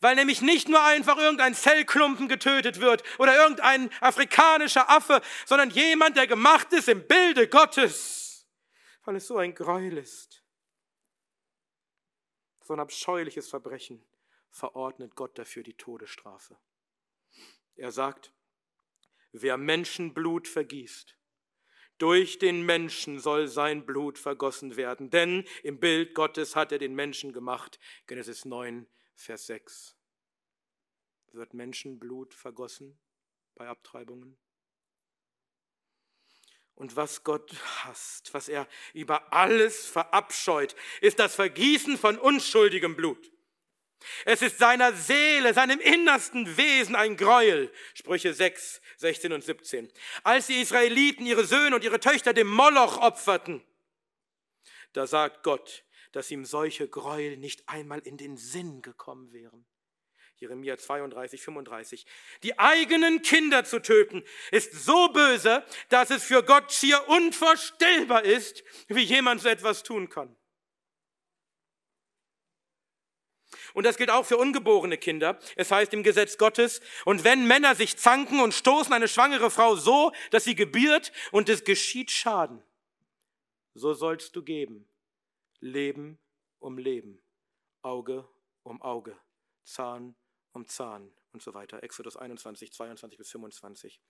weil nämlich nicht nur einfach irgendein Zellklumpen getötet wird oder irgendein afrikanischer Affe, sondern jemand, der gemacht ist im Bilde Gottes, weil es so ein Gräuel ist so ein abscheuliches Verbrechen, verordnet Gott dafür die Todesstrafe. Er sagt, wer Menschenblut vergießt, durch den Menschen soll sein Blut vergossen werden, denn im Bild Gottes hat er den Menschen gemacht. Genesis 9, Vers 6. Wird Menschenblut vergossen bei Abtreibungen? Und was Gott hasst, was er über alles verabscheut, ist das Vergießen von unschuldigem Blut. Es ist seiner Seele, seinem innersten Wesen ein Gräuel. Sprüche 6, 16 und 17. Als die Israeliten ihre Söhne und ihre Töchter dem Moloch opferten, da sagt Gott, dass ihm solche Gräuel nicht einmal in den Sinn gekommen wären. Jeremia 32, 35. Die eigenen Kinder zu töten ist so böse, dass es für Gott schier unvorstellbar ist, wie jemand so etwas tun kann. Und das gilt auch für ungeborene Kinder. Es heißt im Gesetz Gottes, und wenn Männer sich zanken und stoßen eine schwangere Frau so, dass sie gebiert und es geschieht Schaden, so sollst du geben. Leben um Leben, Auge um Auge, Zahn um Zahn und so weiter. Exodus 21, 22 bis 25.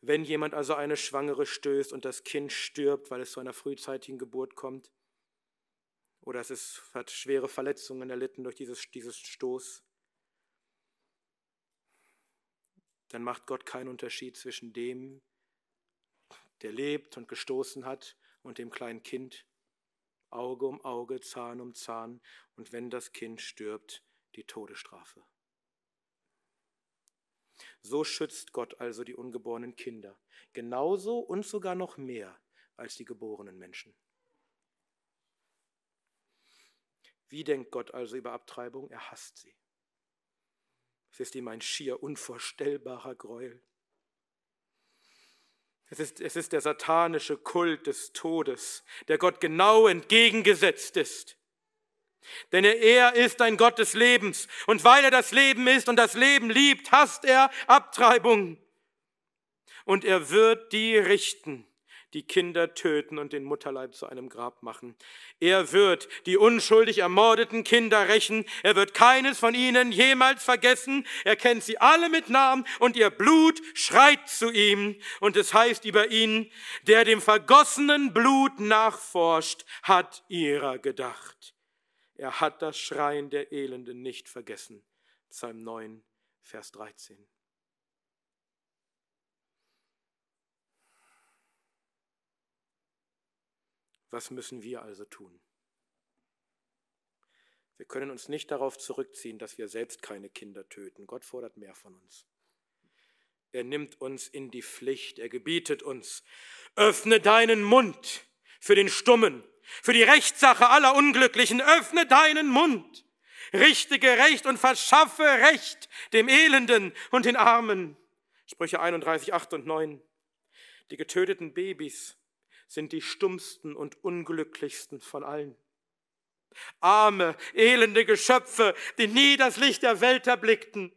Wenn jemand also eine Schwangere stößt und das Kind stirbt, weil es zu einer frühzeitigen Geburt kommt, oder es ist, hat schwere Verletzungen erlitten durch dieses, dieses Stoß, dann macht Gott keinen Unterschied zwischen dem, der lebt und gestoßen hat, und dem kleinen Kind. Auge um Auge, Zahn um Zahn, und wenn das Kind stirbt, die Todesstrafe. So schützt Gott also die ungeborenen Kinder, genauso und sogar noch mehr als die geborenen Menschen. Wie denkt Gott also über Abtreibung? Er hasst sie. Es ist ihm ein schier unvorstellbarer Gräuel. Es ist, es ist der satanische Kult des Todes, der Gott genau entgegengesetzt ist. Denn er ist ein Gott des Lebens. Und weil er das Leben ist und das Leben liebt, hasst er Abtreibung. Und er wird die richten, die Kinder töten und den Mutterleib zu einem Grab machen. Er wird die unschuldig ermordeten Kinder rächen. Er wird keines von ihnen jemals vergessen. Er kennt sie alle mit Namen und ihr Blut schreit zu ihm. Und es heißt über ihn, der dem vergossenen Blut nachforscht, hat ihrer gedacht. Er hat das Schreien der Elenden nicht vergessen. Psalm 9, Vers 13. Was müssen wir also tun? Wir können uns nicht darauf zurückziehen, dass wir selbst keine Kinder töten. Gott fordert mehr von uns. Er nimmt uns in die Pflicht, er gebietet uns, öffne deinen Mund für den Stummen für die Rechtssache aller Unglücklichen, öffne deinen Mund, richte gerecht und verschaffe Recht dem Elenden und den Armen. Sprüche 31, 8 und 9. Die getöteten Babys sind die stummsten und unglücklichsten von allen. Arme, elende Geschöpfe, die nie das Licht der Welt erblickten,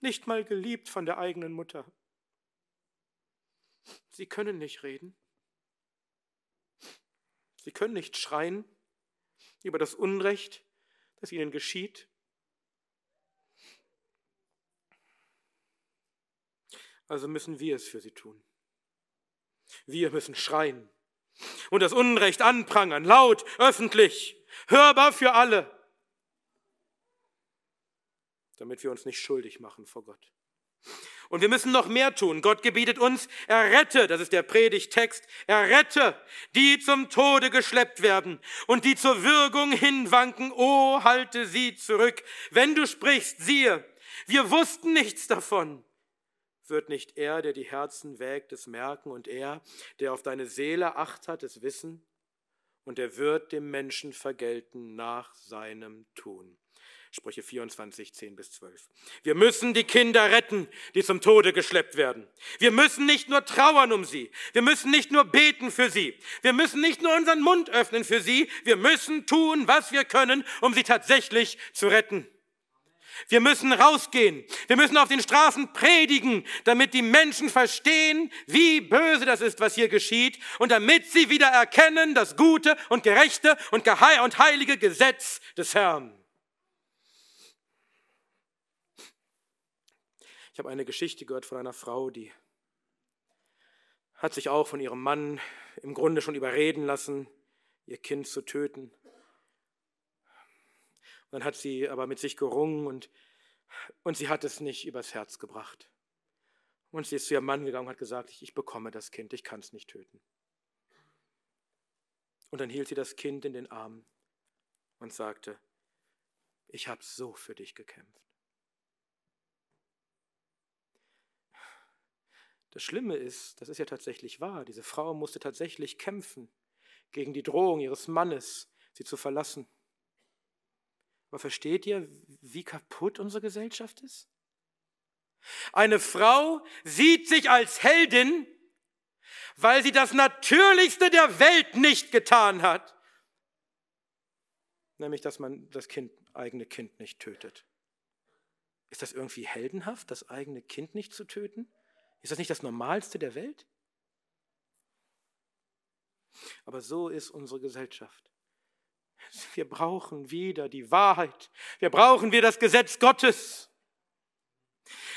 nicht mal geliebt von der eigenen Mutter. Sie können nicht reden. Sie können nicht schreien über das Unrecht, das ihnen geschieht. Also müssen wir es für sie tun. Wir müssen schreien und das Unrecht anprangern, laut, öffentlich, hörbar für alle, damit wir uns nicht schuldig machen vor Gott. Und wir müssen noch mehr tun. Gott gebietet uns, errette, das ist der Predigtext, errette, die zum Tode geschleppt werden und die zur Würgung hinwanken, oh, halte sie zurück. Wenn du sprichst, siehe, wir wussten nichts davon. Wird nicht er, der die Herzen wägt, es merken und er, der auf deine Seele acht hat, es wissen? Und er wird dem Menschen vergelten nach seinem Tun. Sprüche 24, 10 bis 12. Wir müssen die Kinder retten, die zum Tode geschleppt werden. Wir müssen nicht nur trauern um sie. Wir müssen nicht nur beten für sie. Wir müssen nicht nur unseren Mund öffnen für sie. Wir müssen tun, was wir können, um sie tatsächlich zu retten. Wir müssen rausgehen. Wir müssen auf den Straßen predigen, damit die Menschen verstehen, wie böse das ist, was hier geschieht, und damit sie wieder erkennen das gute und gerechte und heilige Gesetz des Herrn. Ich habe eine Geschichte gehört von einer Frau, die hat sich auch von ihrem Mann im Grunde schon überreden lassen, ihr Kind zu töten. Und dann hat sie aber mit sich gerungen und, und sie hat es nicht übers Herz gebracht. Und sie ist zu ihrem Mann gegangen und hat gesagt, ich, ich bekomme das Kind, ich kann es nicht töten. Und dann hielt sie das Kind in den Arm und sagte, ich habe so für dich gekämpft. Das Schlimme ist, das ist ja tatsächlich wahr, diese Frau musste tatsächlich kämpfen gegen die Drohung ihres Mannes, sie zu verlassen. Aber versteht ihr, wie kaputt unsere Gesellschaft ist? Eine Frau sieht sich als Heldin, weil sie das Natürlichste der Welt nicht getan hat, nämlich dass man das kind, eigene Kind nicht tötet. Ist das irgendwie heldenhaft, das eigene Kind nicht zu töten? Ist das nicht das Normalste der Welt? Aber so ist unsere Gesellschaft. Wir brauchen wieder die Wahrheit. Wir brauchen wieder das Gesetz Gottes.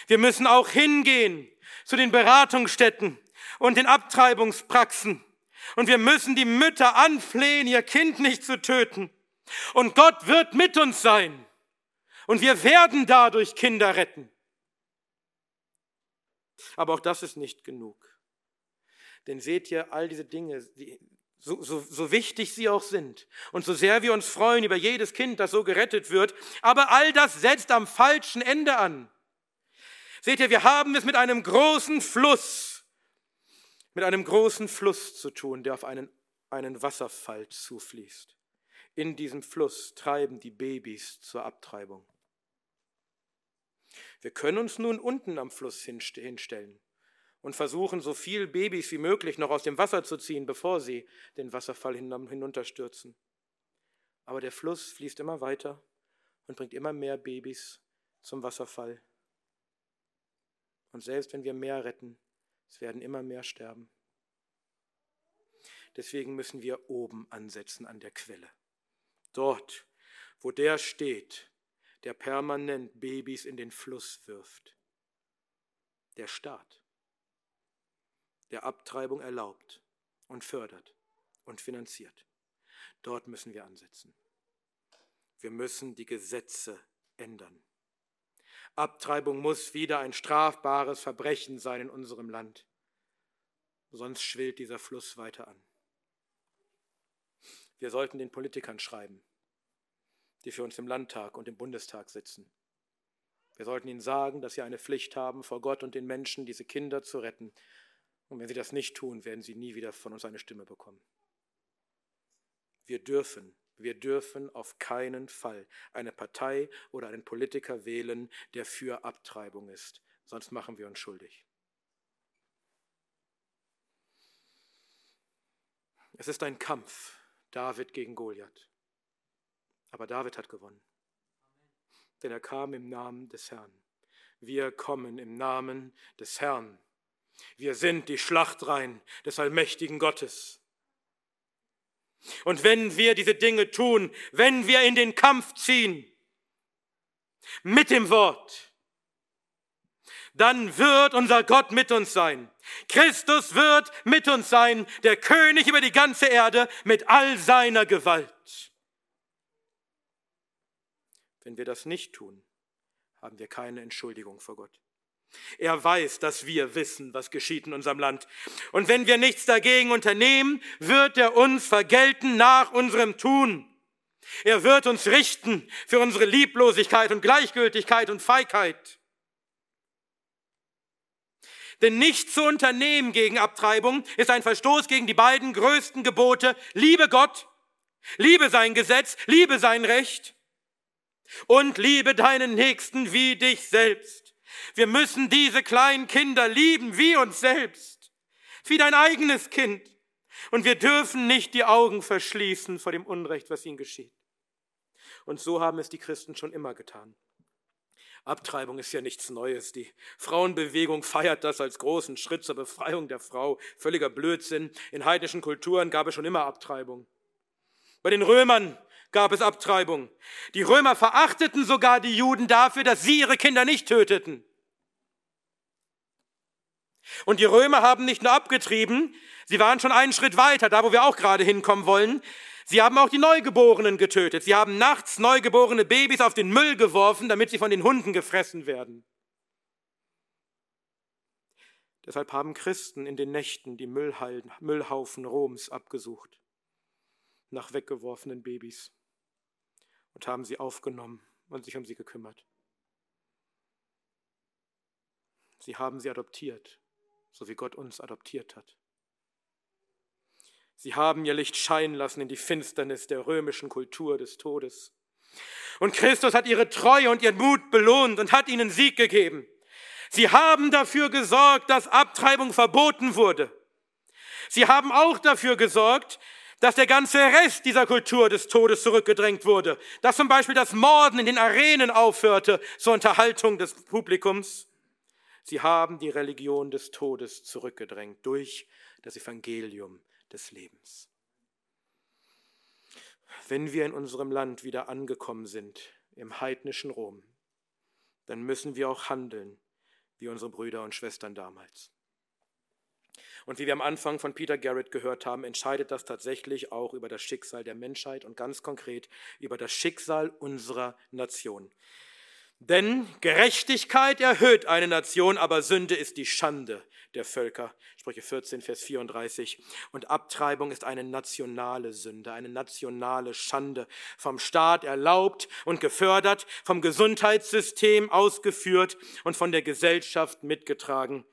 Wir müssen auch hingehen zu den Beratungsstätten und den Abtreibungspraxen. Und wir müssen die Mütter anflehen, ihr Kind nicht zu töten. Und Gott wird mit uns sein. Und wir werden dadurch Kinder retten. Aber auch das ist nicht genug. Denn seht ihr, all diese Dinge, so, so, so wichtig sie auch sind und so sehr wir uns freuen über jedes Kind, das so gerettet wird, aber all das setzt am falschen Ende an. Seht ihr, wir haben es mit einem großen Fluss, mit einem großen Fluss zu tun, der auf einen, einen Wasserfall zufließt. In diesem Fluss treiben die Babys zur Abtreibung. Wir können uns nun unten am Fluss hinstellen und versuchen, so viel Babys wie möglich noch aus dem Wasser zu ziehen, bevor sie den Wasserfall hinunterstürzen. Aber der Fluss fließt immer weiter und bringt immer mehr Babys zum Wasserfall. Und selbst wenn wir mehr retten, es werden immer mehr sterben. Deswegen müssen wir oben ansetzen an der Quelle. Dort, wo der steht, der permanent Babys in den Fluss wirft. Der Staat, der Abtreibung erlaubt und fördert und finanziert. Dort müssen wir ansetzen. Wir müssen die Gesetze ändern. Abtreibung muss wieder ein strafbares Verbrechen sein in unserem Land. Sonst schwillt dieser Fluss weiter an. Wir sollten den Politikern schreiben, die für uns im Landtag und im Bundestag sitzen. Wir sollten ihnen sagen, dass sie eine Pflicht haben, vor Gott und den Menschen diese Kinder zu retten. Und wenn sie das nicht tun, werden sie nie wieder von uns eine Stimme bekommen. Wir dürfen, wir dürfen auf keinen Fall eine Partei oder einen Politiker wählen, der für Abtreibung ist. Sonst machen wir uns schuldig. Es ist ein Kampf, David gegen Goliath. Aber David hat gewonnen. Denn er kam im Namen des Herrn. Wir kommen im Namen des Herrn. Wir sind die Schlachtreihen des allmächtigen Gottes. Und wenn wir diese Dinge tun, wenn wir in den Kampf ziehen, mit dem Wort, dann wird unser Gott mit uns sein. Christus wird mit uns sein, der König über die ganze Erde mit all seiner Gewalt. Wenn wir das nicht tun, haben wir keine Entschuldigung vor Gott. Er weiß, dass wir wissen, was geschieht in unserem Land. Und wenn wir nichts dagegen unternehmen, wird er uns vergelten nach unserem Tun. Er wird uns richten für unsere Lieblosigkeit und Gleichgültigkeit und Feigheit. Denn nicht zu unternehmen gegen Abtreibung ist ein Verstoß gegen die beiden größten Gebote. Liebe Gott, liebe sein Gesetz, liebe sein Recht und liebe deinen Nächsten wie dich selbst. Wir müssen diese kleinen Kinder lieben wie uns selbst, wie dein eigenes Kind. Und wir dürfen nicht die Augen verschließen vor dem Unrecht, was ihnen geschieht. Und so haben es die Christen schon immer getan. Abtreibung ist ja nichts Neues. Die Frauenbewegung feiert das als großen Schritt zur Befreiung der Frau. Völliger Blödsinn. In heidnischen Kulturen gab es schon immer Abtreibung. Bei den Römern gab es Abtreibung. Die Römer verachteten sogar die Juden dafür, dass sie ihre Kinder nicht töteten. Und die Römer haben nicht nur abgetrieben, sie waren schon einen Schritt weiter, da wo wir auch gerade hinkommen wollen. Sie haben auch die Neugeborenen getötet. Sie haben nachts neugeborene Babys auf den Müll geworfen, damit sie von den Hunden gefressen werden. Deshalb haben Christen in den Nächten die Müllhaufen Roms abgesucht, nach weggeworfenen Babys, und haben sie aufgenommen und sich um sie gekümmert. Sie haben sie adoptiert, so wie Gott uns adoptiert hat. Sie haben ihr Licht scheinen lassen in die Finsternis der römischen Kultur des Todes. Und Christus hat ihre Treue und ihren Mut belohnt und hat ihnen Sieg gegeben. Sie haben dafür gesorgt, dass Abtreibung verboten wurde. Sie haben auch dafür gesorgt, dass der ganze Rest dieser Kultur des Todes zurückgedrängt wurde. Dass zum Beispiel das Morden in den Arenen aufhörte zur Unterhaltung des Publikums. Sie haben die Religion des Todes zurückgedrängt durch das Evangelium des Lebens. Wenn wir in unserem Land wieder angekommen sind, im heidnischen Rom, dann müssen wir auch handeln wie unsere Brüder und Schwestern damals. Und wie wir am Anfang von Peter Garrett gehört haben, entscheidet das tatsächlich auch über das Schicksal der Menschheit und ganz konkret über das Schicksal unserer Nation. Denn Gerechtigkeit erhöht eine Nation, aber Sünde ist die Schande der Völker. Sprüche 14, Vers 34. Und Abtreibung ist eine nationale Sünde, eine nationale Schande. Vom Staat erlaubt und gefördert, vom Gesundheitssystem ausgeführt und von der Gesellschaft mitgetragen.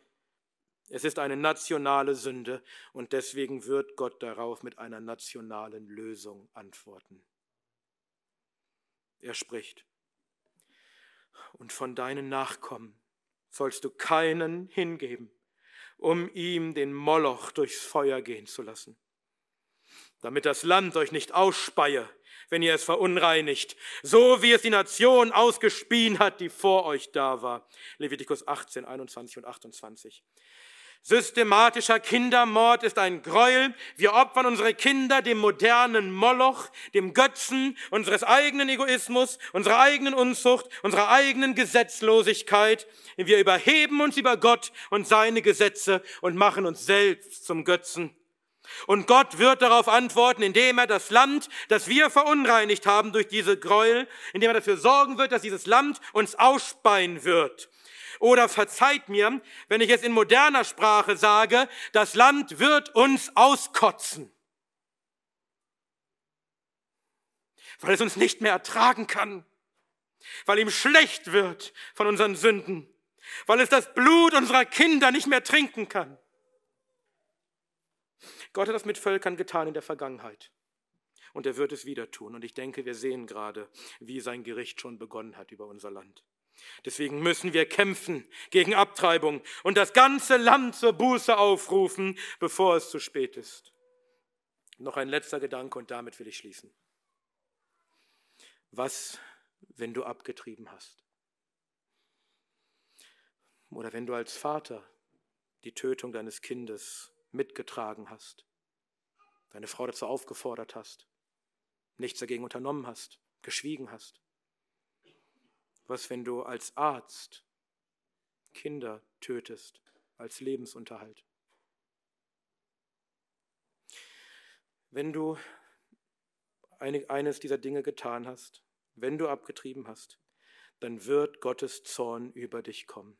Es ist eine nationale Sünde und deswegen wird Gott darauf mit einer nationalen Lösung antworten. Er spricht, und von deinen Nachkommen sollst du keinen hingeben, um ihm den Moloch durchs Feuer gehen zu lassen, damit das Land euch nicht ausspeie, wenn ihr es verunreinigt, so wie es die Nation ausgespien hat, die vor euch da war. Levitikus 18, 21 und 28. Systematischer Kindermord ist ein Gräuel. Wir opfern unsere Kinder dem modernen Moloch, dem Götzen unseres eigenen Egoismus, unserer eigenen Unzucht, unserer eigenen Gesetzlosigkeit. Wir überheben uns über Gott und seine Gesetze und machen uns selbst zum Götzen. Und Gott wird darauf antworten, indem er das Land, das wir verunreinigt haben durch diese Gräuel, indem er dafür sorgen wird, dass dieses Land uns ausspeien wird. Oder verzeiht mir, wenn ich es in moderner Sprache sage, das Land wird uns auskotzen. Weil es uns nicht mehr ertragen kann. Weil ihm schlecht wird von unseren Sünden. Weil es das Blut unserer Kinder nicht mehr trinken kann. Gott hat das mit Völkern getan in der Vergangenheit. Und er wird es wieder tun. Und ich denke, wir sehen gerade, wie sein Gericht schon begonnen hat über unser Land. Deswegen müssen wir kämpfen gegen Abtreibung und das ganze Land zur Buße aufrufen, bevor es zu spät ist. Noch ein letzter Gedanke und damit will ich schließen. Was, wenn du abgetrieben hast? Oder wenn du als Vater die Tötung deines Kindes mitgetragen hast, deine Frau dazu aufgefordert hast, nichts dagegen unternommen hast, geschwiegen hast? Was, wenn du als Arzt Kinder tötest als Lebensunterhalt? Wenn du eines dieser Dinge getan hast, wenn du abgetrieben hast, dann wird Gottes Zorn über dich kommen.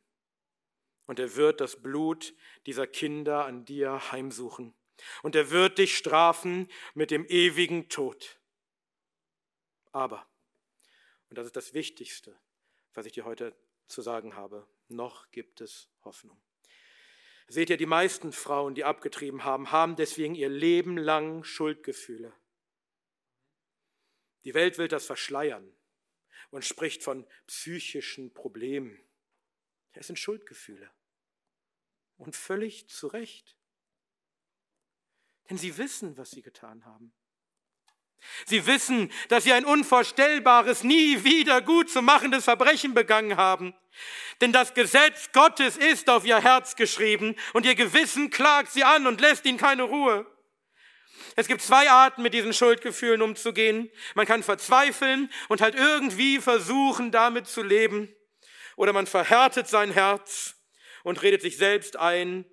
Und er wird das Blut dieser Kinder an dir heimsuchen. Und er wird dich strafen mit dem ewigen Tod. Aber, und das ist das Wichtigste, was ich dir heute zu sagen habe. Noch gibt es Hoffnung. Seht ihr, die meisten Frauen, die abgetrieben haben, haben deswegen ihr Leben lang Schuldgefühle. Die Welt will das verschleiern und spricht von psychischen Problemen. Es sind Schuldgefühle. Und völlig zu Recht. Denn sie wissen, was sie getan haben. Sie wissen, dass sie ein unvorstellbares, nie wieder gut zu machendes Verbrechen begangen haben. Denn das Gesetz Gottes ist auf ihr Herz geschrieben und ihr Gewissen klagt sie an und lässt ihnen keine Ruhe. Es gibt zwei Arten, mit diesen Schuldgefühlen umzugehen. Man kann verzweifeln und halt irgendwie versuchen, damit zu leben. Oder man verhärtet sein Herz und redet sich selbst ein,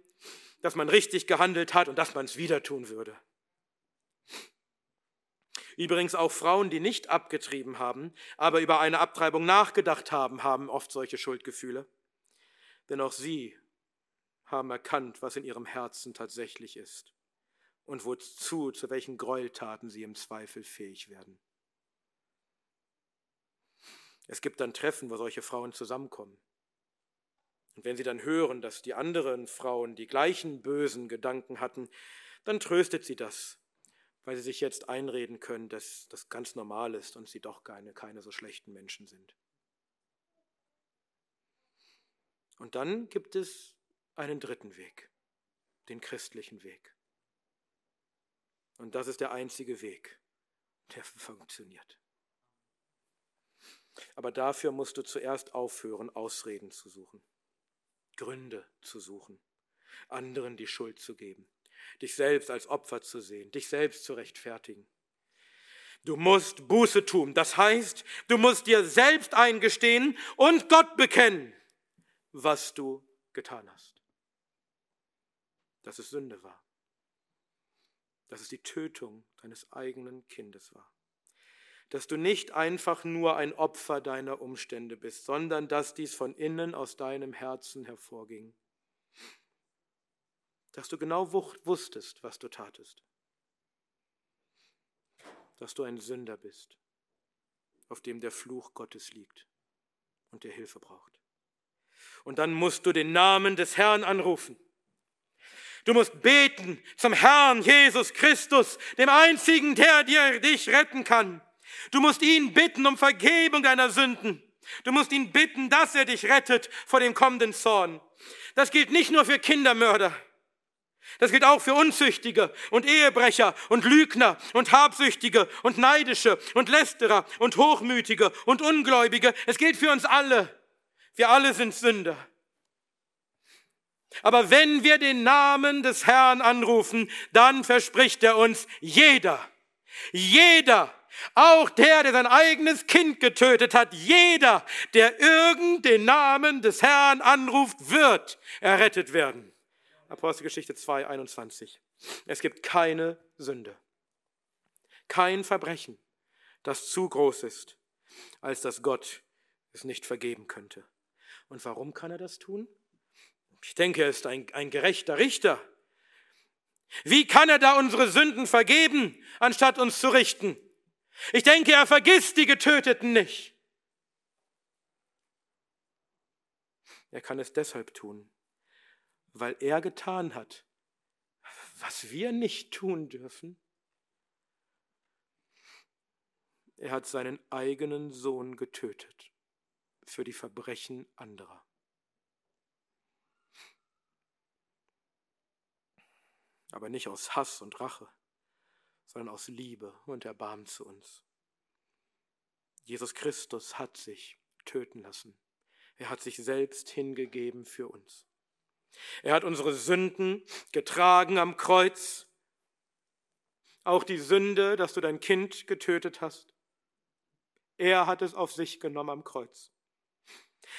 dass man richtig gehandelt hat und dass man es wieder tun würde. Übrigens auch Frauen, die nicht abgetrieben haben, aber über eine Abtreibung nachgedacht haben, haben oft solche Schuldgefühle. Denn auch sie haben erkannt, was in ihrem Herzen tatsächlich ist und wozu, zu welchen Gräueltaten sie im Zweifel fähig werden. Es gibt dann Treffen, wo solche Frauen zusammenkommen. Und wenn sie dann hören, dass die anderen Frauen die gleichen bösen Gedanken hatten, dann tröstet sie das weil sie sich jetzt einreden können, dass das ganz normal ist und sie doch keine, keine so schlechten Menschen sind. Und dann gibt es einen dritten Weg, den christlichen Weg. Und das ist der einzige Weg, der funktioniert. Aber dafür musst du zuerst aufhören, Ausreden zu suchen, Gründe zu suchen, anderen die Schuld zu geben dich selbst als Opfer zu sehen, dich selbst zu rechtfertigen. Du musst Buße tun. Das heißt, du musst dir selbst eingestehen und Gott bekennen, was du getan hast. Dass es Sünde war. Dass es die Tötung deines eigenen Kindes war. Dass du nicht einfach nur ein Opfer deiner Umstände bist, sondern dass dies von innen aus deinem Herzen hervorging dass du genau wusstest, was du tatest. Dass du ein Sünder bist, auf dem der Fluch Gottes liegt und der Hilfe braucht. Und dann musst du den Namen des Herrn anrufen. Du musst beten zum Herrn Jesus Christus, dem einzigen, der dir dich retten kann. Du musst ihn bitten um Vergebung deiner Sünden. Du musst ihn bitten, dass er dich rettet vor dem kommenden Zorn. Das gilt nicht nur für Kindermörder. Das gilt auch für Unzüchtige und Ehebrecher und Lügner und Habsüchtige und Neidische und Lästerer und Hochmütige und Ungläubige. Es gilt für uns alle. Wir alle sind Sünder. Aber wenn wir den Namen des Herrn anrufen, dann verspricht er uns jeder, jeder, auch der, der sein eigenes Kind getötet hat, jeder, der irgend den Namen des Herrn anruft, wird errettet werden. Apostelgeschichte 2, 21. Es gibt keine Sünde, kein Verbrechen, das zu groß ist, als dass Gott es nicht vergeben könnte. Und warum kann er das tun? Ich denke, er ist ein, ein gerechter Richter. Wie kann er da unsere Sünden vergeben, anstatt uns zu richten? Ich denke, er vergisst die Getöteten nicht. Er kann es deshalb tun, weil er getan hat, was wir nicht tun dürfen. Er hat seinen eigenen Sohn getötet für die Verbrechen anderer. Aber nicht aus Hass und Rache, sondern aus Liebe und Erbarmen zu uns. Jesus Christus hat sich töten lassen. Er hat sich selbst hingegeben für uns. Er hat unsere Sünden getragen am Kreuz. Auch die Sünde, dass du dein Kind getötet hast. Er hat es auf sich genommen am Kreuz.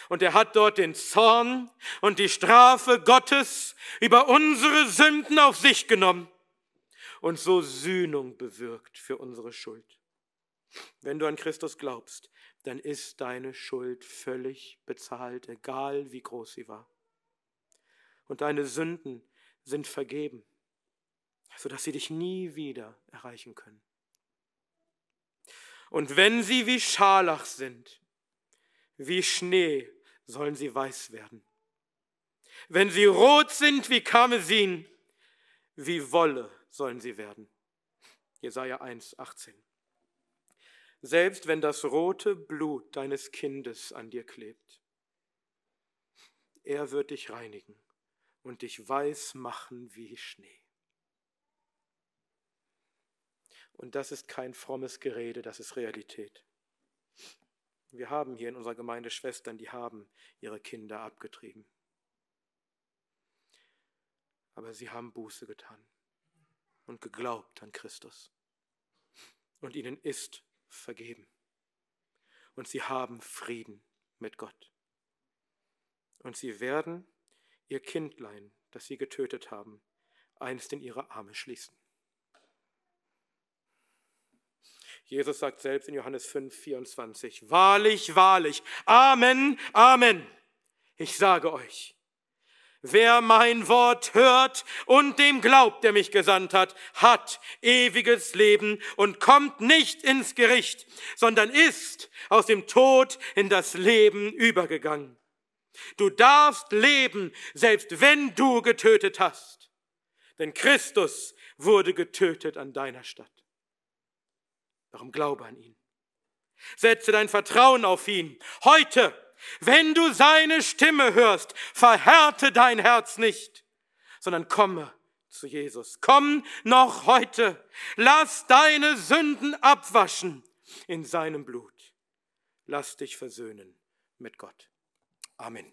Und er hat dort den Zorn und die Strafe Gottes über unsere Sünden auf sich genommen und so Sühnung bewirkt für unsere Schuld. Wenn du an Christus glaubst, dann ist deine Schuld völlig bezahlt, egal wie groß sie war und deine Sünden sind vergeben, sodass sie dich nie wieder erreichen können. Und wenn sie wie Scharlach sind, wie Schnee, sollen sie weiß werden. Wenn sie rot sind wie Karmesin, wie Wolle sollen sie werden. Jesaja 1, 18. Selbst wenn das rote Blut deines Kindes an dir klebt, er wird dich reinigen und dich weiß machen wie Schnee. Und das ist kein frommes Gerede, das ist Realität. Wir haben hier in unserer Gemeinde Schwestern, die haben ihre Kinder abgetrieben. Aber sie haben Buße getan und geglaubt an Christus. Und ihnen ist vergeben. Und sie haben Frieden mit Gott. Und sie werden ihr Kindlein, das sie getötet haben, einst in ihre Arme schließen. Jesus sagt selbst in Johannes 5, 24, Wahrlich, wahrlich, Amen, Amen. Ich sage euch, wer mein Wort hört und dem glaubt, der mich gesandt hat, hat ewiges Leben und kommt nicht ins Gericht, sondern ist aus dem Tod in das Leben übergegangen. Du darfst leben, selbst wenn du getötet hast. Denn Christus wurde getötet an deiner Stadt. Darum glaube an ihn. Setze dein Vertrauen auf ihn. Heute, wenn du seine Stimme hörst, verhärte dein Herz nicht, sondern komme zu Jesus. Komm noch heute. Lass deine Sünden abwaschen in seinem Blut. Lass dich versöhnen mit Gott. Amen.